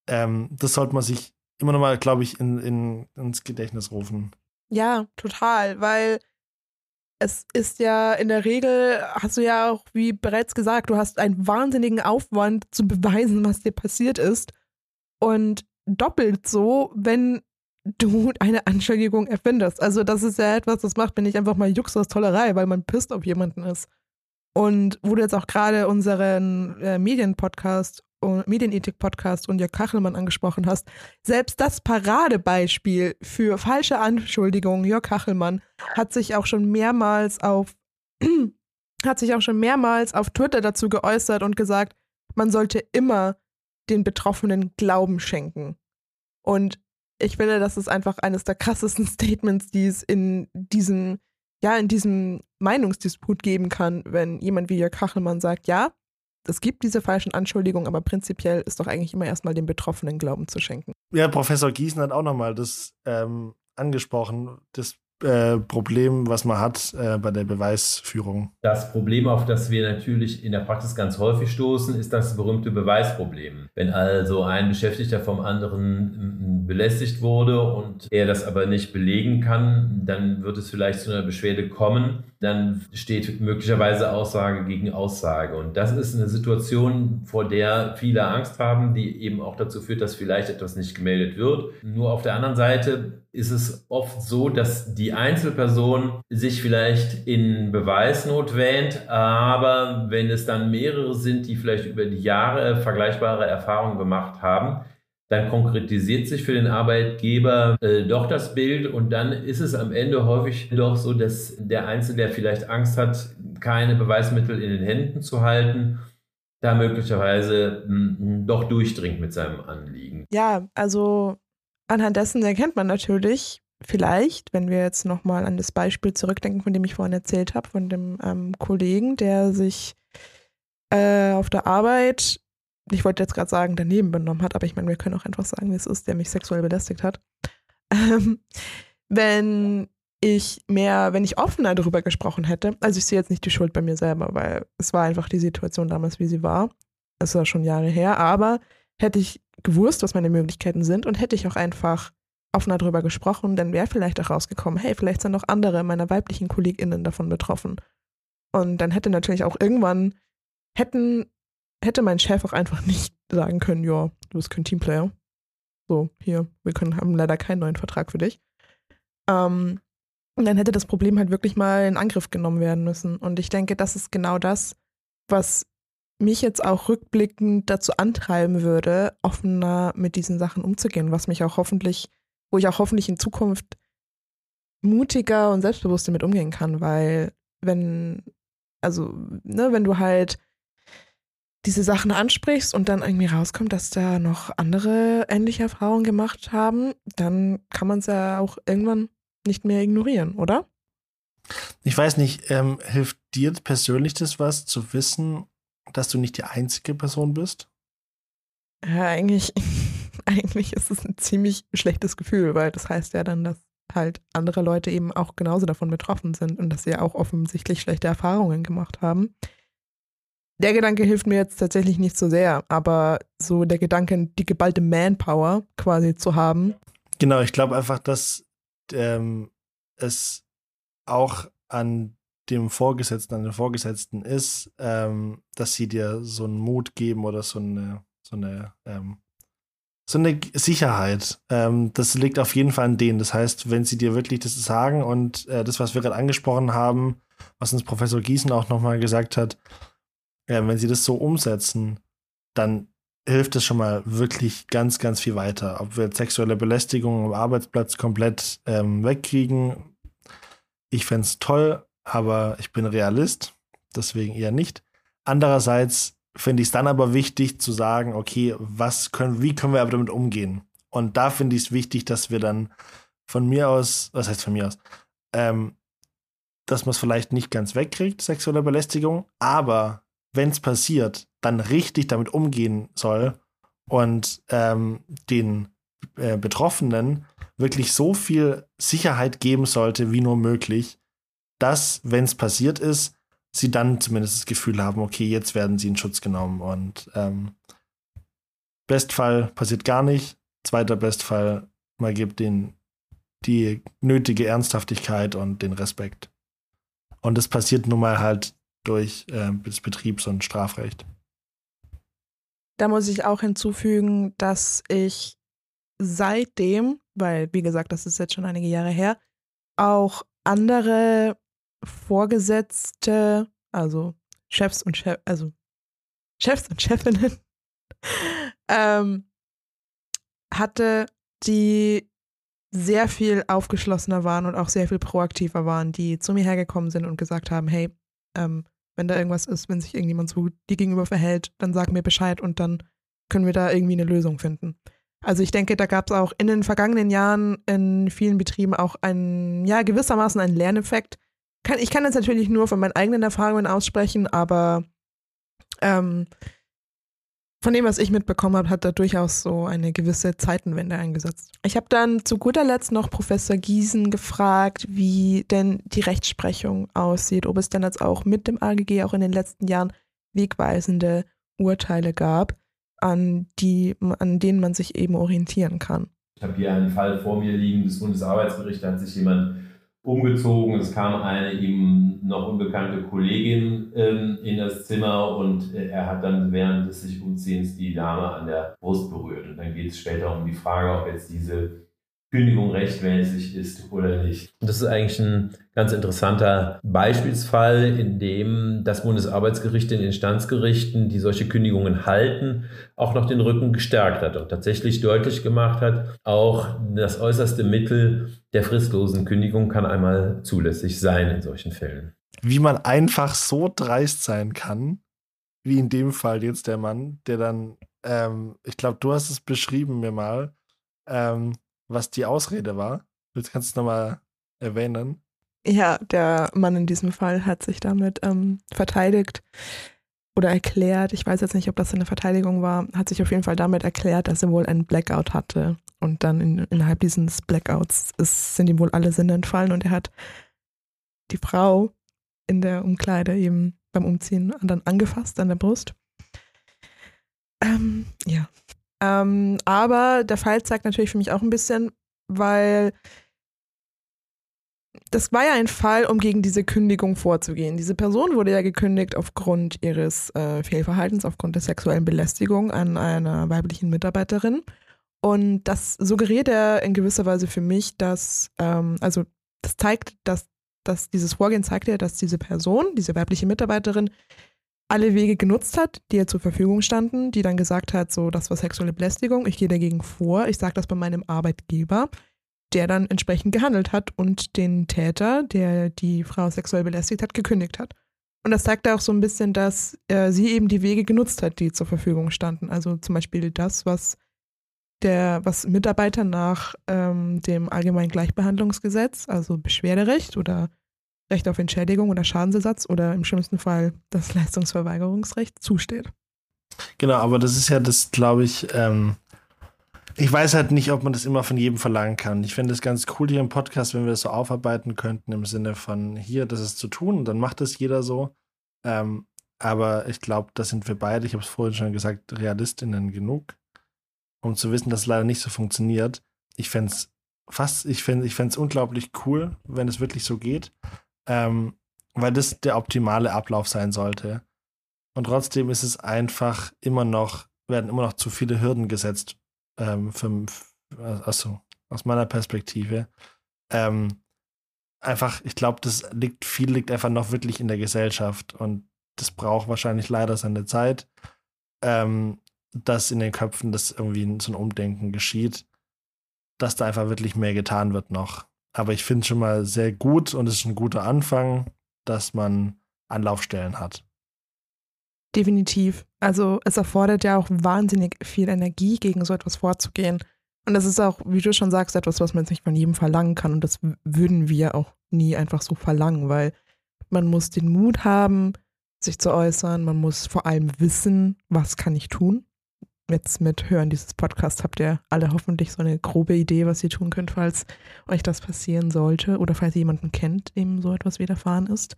Ähm, das sollte man sich immer noch mal, glaube ich, in, in, ins Gedächtnis rufen. Ja, total, weil es ist ja in der Regel, hast du ja auch, wie bereits gesagt, du hast einen wahnsinnigen Aufwand zu beweisen, was dir passiert ist. Und doppelt so, wenn du eine Anschuldigung erfindest. Also das ist ja etwas, das macht mir nicht einfach mal Jux aus Tollerei, weil man pisst auf jemanden ist. Und wo du jetzt auch gerade unseren äh, Medienpodcast Medienethik-Podcast und Jörg Kachelmann angesprochen hast, selbst das Paradebeispiel für falsche Anschuldigungen, Jörg Kachelmann, hat sich auch schon mehrmals auf hat sich auch schon mehrmals auf Twitter dazu geäußert und gesagt, man sollte immer den Betroffenen Glauben schenken. Und ich finde, das ist einfach eines der krassesten Statements, die es in diesem, ja, in diesem Meinungsdisput geben kann, wenn jemand wie Jörg Kachelmann sagt, ja, es gibt diese falschen Anschuldigungen, aber prinzipiell ist doch eigentlich immer erstmal dem Betroffenen Glauben zu schenken. Ja, Professor Gießen hat auch nochmal das ähm, angesprochen, das äh, Problem, was man hat äh, bei der Beweisführung. Das Problem, auf das wir natürlich in der Praxis ganz häufig stoßen, ist das berühmte Beweisproblem. Wenn also ein Beschäftigter vom anderen belästigt wurde und er das aber nicht belegen kann, dann wird es vielleicht zu einer Beschwerde kommen. Dann steht möglicherweise Aussage gegen Aussage. Und das ist eine Situation, vor der viele Angst haben, die eben auch dazu führt, dass vielleicht etwas nicht gemeldet wird. Nur auf der anderen Seite ist es oft so, dass die Einzelperson sich vielleicht in Beweisnot wähnt, aber wenn es dann mehrere sind, die vielleicht über die Jahre vergleichbare Erfahrungen gemacht haben, dann konkretisiert sich für den Arbeitgeber äh, doch das Bild und dann ist es am Ende häufig doch so, dass der Einzelne, der vielleicht Angst hat, keine Beweismittel in den Händen zu halten, da möglicherweise mh, hm, doch durchdringt mit seinem Anliegen. Ja, also anhand dessen erkennt man natürlich vielleicht, wenn wir jetzt nochmal an das Beispiel zurückdenken, von dem ich vorhin erzählt habe, von dem ähm, Kollegen, der sich äh, auf der Arbeit, ich wollte jetzt gerade sagen, daneben benommen hat, aber ich meine, wir können auch einfach sagen, wie es ist, der mich sexuell belästigt hat. Ähm, wenn ich mehr, wenn ich offener darüber gesprochen hätte, also ich sehe jetzt nicht die Schuld bei mir selber, weil es war einfach die Situation damals, wie sie war. Es war schon Jahre her, aber hätte ich gewusst, was meine Möglichkeiten sind und hätte ich auch einfach offener darüber gesprochen, dann wäre vielleicht auch rausgekommen, hey, vielleicht sind noch andere meiner weiblichen KollegInnen davon betroffen. Und dann hätte natürlich auch irgendwann, hätten, hätte mein Chef auch einfach nicht sagen können, ja, du bist kein Teamplayer. So, hier, wir können, haben leider keinen neuen Vertrag für dich. Ähm, und dann hätte das Problem halt wirklich mal in Angriff genommen werden müssen. Und ich denke, das ist genau das, was mich jetzt auch rückblickend dazu antreiben würde, offener mit diesen Sachen umzugehen, was mich auch hoffentlich, wo ich auch hoffentlich in Zukunft mutiger und selbstbewusster mit umgehen kann, weil wenn, also, ne, wenn du halt diese Sachen ansprichst und dann irgendwie rauskommt, dass da noch andere ähnliche Erfahrungen gemacht haben, dann kann man es ja auch irgendwann nicht mehr ignorieren, oder? Ich weiß nicht, ähm, hilft dir persönlich das was zu wissen, dass du nicht die einzige Person bist? Ja, eigentlich, eigentlich ist es ein ziemlich schlechtes Gefühl, weil das heißt ja dann, dass halt andere Leute eben auch genauso davon betroffen sind und dass sie auch offensichtlich schlechte Erfahrungen gemacht haben. Der Gedanke hilft mir jetzt tatsächlich nicht so sehr, aber so der Gedanke, die geballte Manpower quasi zu haben. Genau, ich glaube einfach, dass ähm, es auch an dem Vorgesetzten, an den Vorgesetzten ist, ähm, dass sie dir so einen Mut geben oder so eine, so eine, ähm, so eine Sicherheit. Ähm, das liegt auf jeden Fall an denen. Das heißt, wenn sie dir wirklich das sagen und äh, das, was wir gerade angesprochen haben, was uns Professor Gießen auch nochmal gesagt hat, äh, wenn sie das so umsetzen, dann hilft es schon mal wirklich ganz, ganz viel weiter. Ob wir sexuelle Belästigung am Arbeitsplatz komplett ähm, wegkriegen, ich fände es toll, aber ich bin Realist, deswegen eher nicht. Andererseits finde ich es dann aber wichtig zu sagen, okay, was können, wie können wir aber damit umgehen? Und da finde ich es wichtig, dass wir dann von mir aus, was heißt von mir aus, ähm, dass man es vielleicht nicht ganz wegkriegt, sexuelle Belästigung, aber wenn es passiert, dann richtig damit umgehen soll und ähm, den äh, Betroffenen wirklich so viel Sicherheit geben sollte, wie nur möglich, dass, wenn es passiert ist, sie dann zumindest das Gefühl haben, okay, jetzt werden sie in Schutz genommen. Und ähm, Bestfall passiert gar nicht. Zweiter Bestfall, man gibt den die nötige Ernsthaftigkeit und den Respekt. Und das passiert nun mal halt durch äh, das Betriebs- und Strafrecht. Da muss ich auch hinzufügen, dass ich seitdem, weil wie gesagt, das ist jetzt schon einige Jahre her, auch andere Vorgesetzte, also Chefs und Chef, also Chefs und Chefinnen, ähm, hatte, die sehr viel aufgeschlossener waren und auch sehr viel proaktiver waren, die zu mir hergekommen sind und gesagt haben, hey, ähm, wenn da irgendwas ist, wenn sich irgendjemand so dir gegenüber verhält, dann sag mir Bescheid und dann können wir da irgendwie eine Lösung finden. Also ich denke, da gab es auch in den vergangenen Jahren in vielen Betrieben auch einen, ja, gewissermaßen einen Lerneffekt. Kann, ich kann jetzt natürlich nur von meinen eigenen Erfahrungen aussprechen, aber ähm, von dem, was ich mitbekommen habe, hat da durchaus so eine gewisse Zeitenwende eingesetzt. Ich habe dann zu guter Letzt noch Professor Giesen gefragt, wie denn die Rechtsprechung aussieht, ob es denn jetzt auch mit dem AGG auch in den letzten Jahren wegweisende Urteile gab, an, die, an denen man sich eben orientieren kann. Ich habe hier einen Fall vor mir liegen des Bundesarbeitsgerichts, da hat sich jemand umgezogen. Es kam eine ihm noch unbekannte Kollegin ähm, in das Zimmer und äh, er hat dann während des sich Umziehens die Dame an der Brust berührt. Und dann geht es später um die Frage, ob jetzt diese Kündigung rechtmäßig ist oder nicht. Das ist eigentlich ein ganz interessanter Beispielsfall, in dem das Bundesarbeitsgericht den Instanzgerichten, die solche Kündigungen halten, auch noch den Rücken gestärkt hat und tatsächlich deutlich gemacht hat, auch das äußerste Mittel der fristlosen Kündigung kann einmal zulässig sein in solchen Fällen. Wie man einfach so dreist sein kann, wie in dem Fall jetzt der Mann, der dann, ähm, ich glaube, du hast es beschrieben mir mal, ähm, was die Ausrede war. Willst kannst du nochmal erwähnen? Ja, der Mann in diesem Fall hat sich damit ähm, verteidigt oder erklärt, ich weiß jetzt nicht, ob das eine Verteidigung war, hat sich auf jeden Fall damit erklärt, dass er wohl einen Blackout hatte. Und dann in, innerhalb dieses Blackouts ist, sind ihm wohl alle Sinne entfallen und er hat die Frau in der Umkleide eben beim Umziehen dann angefasst an der Brust. Ähm, ja, ähm, aber der Fall zeigt natürlich für mich auch ein bisschen, weil das war ja ein Fall, um gegen diese Kündigung vorzugehen. Diese Person wurde ja gekündigt aufgrund ihres äh, Fehlverhaltens, aufgrund der sexuellen Belästigung an einer weiblichen Mitarbeiterin. Und das suggeriert er in gewisser Weise für mich, dass, ähm, also das zeigt, dass, dass dieses Vorgehen zeigt ja, dass diese Person, diese weibliche Mitarbeiterin, alle Wege genutzt hat, die ihr zur Verfügung standen, die dann gesagt hat, so, das war sexuelle Belästigung, ich gehe dagegen vor, ich sage das bei meinem Arbeitgeber, der dann entsprechend gehandelt hat und den Täter, der die Frau sexuell belästigt hat, gekündigt hat. Und das zeigt auch so ein bisschen, dass äh, sie eben die Wege genutzt hat, die zur Verfügung standen. Also zum Beispiel das, was der, was Mitarbeiter nach ähm, dem Allgemeinen Gleichbehandlungsgesetz, also Beschwerderecht oder Recht auf Entschädigung oder Schadensersatz oder im schlimmsten Fall das Leistungsverweigerungsrecht zusteht. Genau, aber das ist ja das, glaube ich, ähm, ich weiß halt nicht, ob man das immer von jedem verlangen kann. Ich finde es ganz cool hier im Podcast, wenn wir das so aufarbeiten könnten, im Sinne von hier, das ist zu tun dann macht es jeder so. Ähm, aber ich glaube, da sind wir beide, ich habe es vorhin schon gesagt, Realistinnen genug, um zu wissen, dass es leider nicht so funktioniert. Ich fände es fast, ich fände es unglaublich cool, wenn es wirklich so geht ähm, weil das der optimale Ablauf sein sollte. Und trotzdem ist es einfach immer noch, werden immer noch zu viele Hürden gesetzt, ähm, für, also aus meiner Perspektive. Ähm, einfach, ich glaube, das liegt, viel liegt einfach noch wirklich in der Gesellschaft und das braucht wahrscheinlich leider seine Zeit, ähm, dass in den Köpfen das irgendwie so ein Umdenken geschieht, dass da einfach wirklich mehr getan wird noch. Aber ich finde es schon mal sehr gut und es ist ein guter Anfang, dass man Anlaufstellen hat. Definitiv. Also es erfordert ja auch wahnsinnig viel Energie, gegen so etwas vorzugehen. Und das ist auch, wie du schon sagst, etwas, was man jetzt nicht von jedem verlangen kann. Und das würden wir auch nie einfach so verlangen, weil man muss den Mut haben, sich zu äußern. Man muss vor allem wissen, was kann ich tun jetzt mit Hören dieses Podcasts habt ihr alle hoffentlich so eine grobe Idee, was ihr tun könnt, falls euch das passieren sollte oder falls ihr jemanden kennt, dem so etwas widerfahren ist.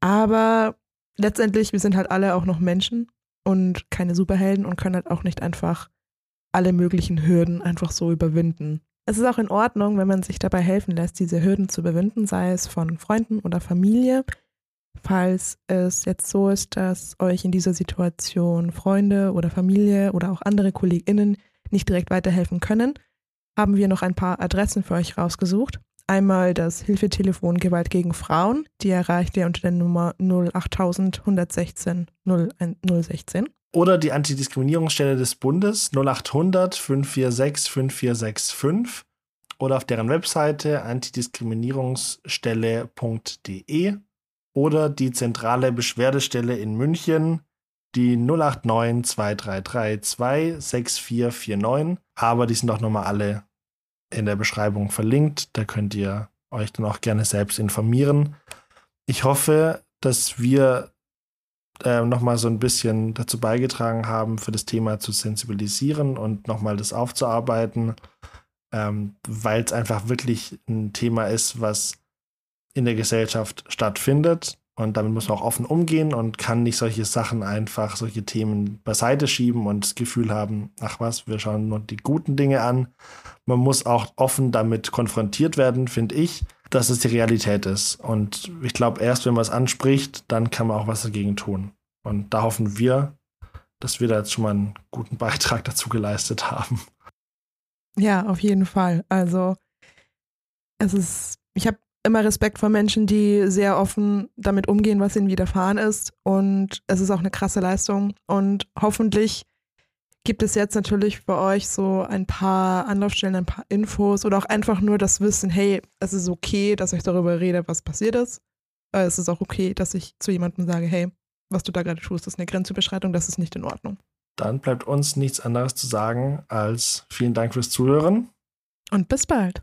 Aber letztendlich, wir sind halt alle auch noch Menschen und keine Superhelden und können halt auch nicht einfach alle möglichen Hürden einfach so überwinden. Es ist auch in Ordnung, wenn man sich dabei helfen lässt, diese Hürden zu überwinden, sei es von Freunden oder Familie falls es jetzt so ist, dass euch in dieser Situation Freunde oder Familie oder auch andere KollegInnen nicht direkt weiterhelfen können, haben wir noch ein paar Adressen für euch rausgesucht. Einmal das Hilfetelefon Gewalt gegen Frauen, die erreicht ihr unter der Nummer 08116 016. Oder die Antidiskriminierungsstelle des Bundes 0800 546 5465 oder auf deren Webseite antidiskriminierungsstelle.de oder die zentrale Beschwerdestelle in München, die 089 233 26449. Aber die sind auch nochmal alle in der Beschreibung verlinkt. Da könnt ihr euch dann auch gerne selbst informieren. Ich hoffe, dass wir äh, nochmal so ein bisschen dazu beigetragen haben, für das Thema zu sensibilisieren und nochmal das aufzuarbeiten, ähm, weil es einfach wirklich ein Thema ist, was in der Gesellschaft stattfindet. Und damit muss man auch offen umgehen und kann nicht solche Sachen einfach, solche Themen beiseite schieben und das Gefühl haben, ach was, wir schauen nur die guten Dinge an. Man muss auch offen damit konfrontiert werden, finde ich, dass es die Realität ist. Und ich glaube, erst wenn man es anspricht, dann kann man auch was dagegen tun. Und da hoffen wir, dass wir da jetzt schon mal einen guten Beitrag dazu geleistet haben. Ja, auf jeden Fall. Also es ist, ich habe immer Respekt vor Menschen, die sehr offen damit umgehen, was ihnen widerfahren ist. Und es ist auch eine krasse Leistung. Und hoffentlich gibt es jetzt natürlich für euch so ein paar Anlaufstellen, ein paar Infos oder auch einfach nur das Wissen, hey, es ist okay, dass ich darüber rede, was passiert ist. Äh, es ist auch okay, dass ich zu jemandem sage, hey, was du da gerade tust, ist eine Grenzüberschreitung, das ist nicht in Ordnung. Dann bleibt uns nichts anderes zu sagen als vielen Dank fürs Zuhören. Und bis bald.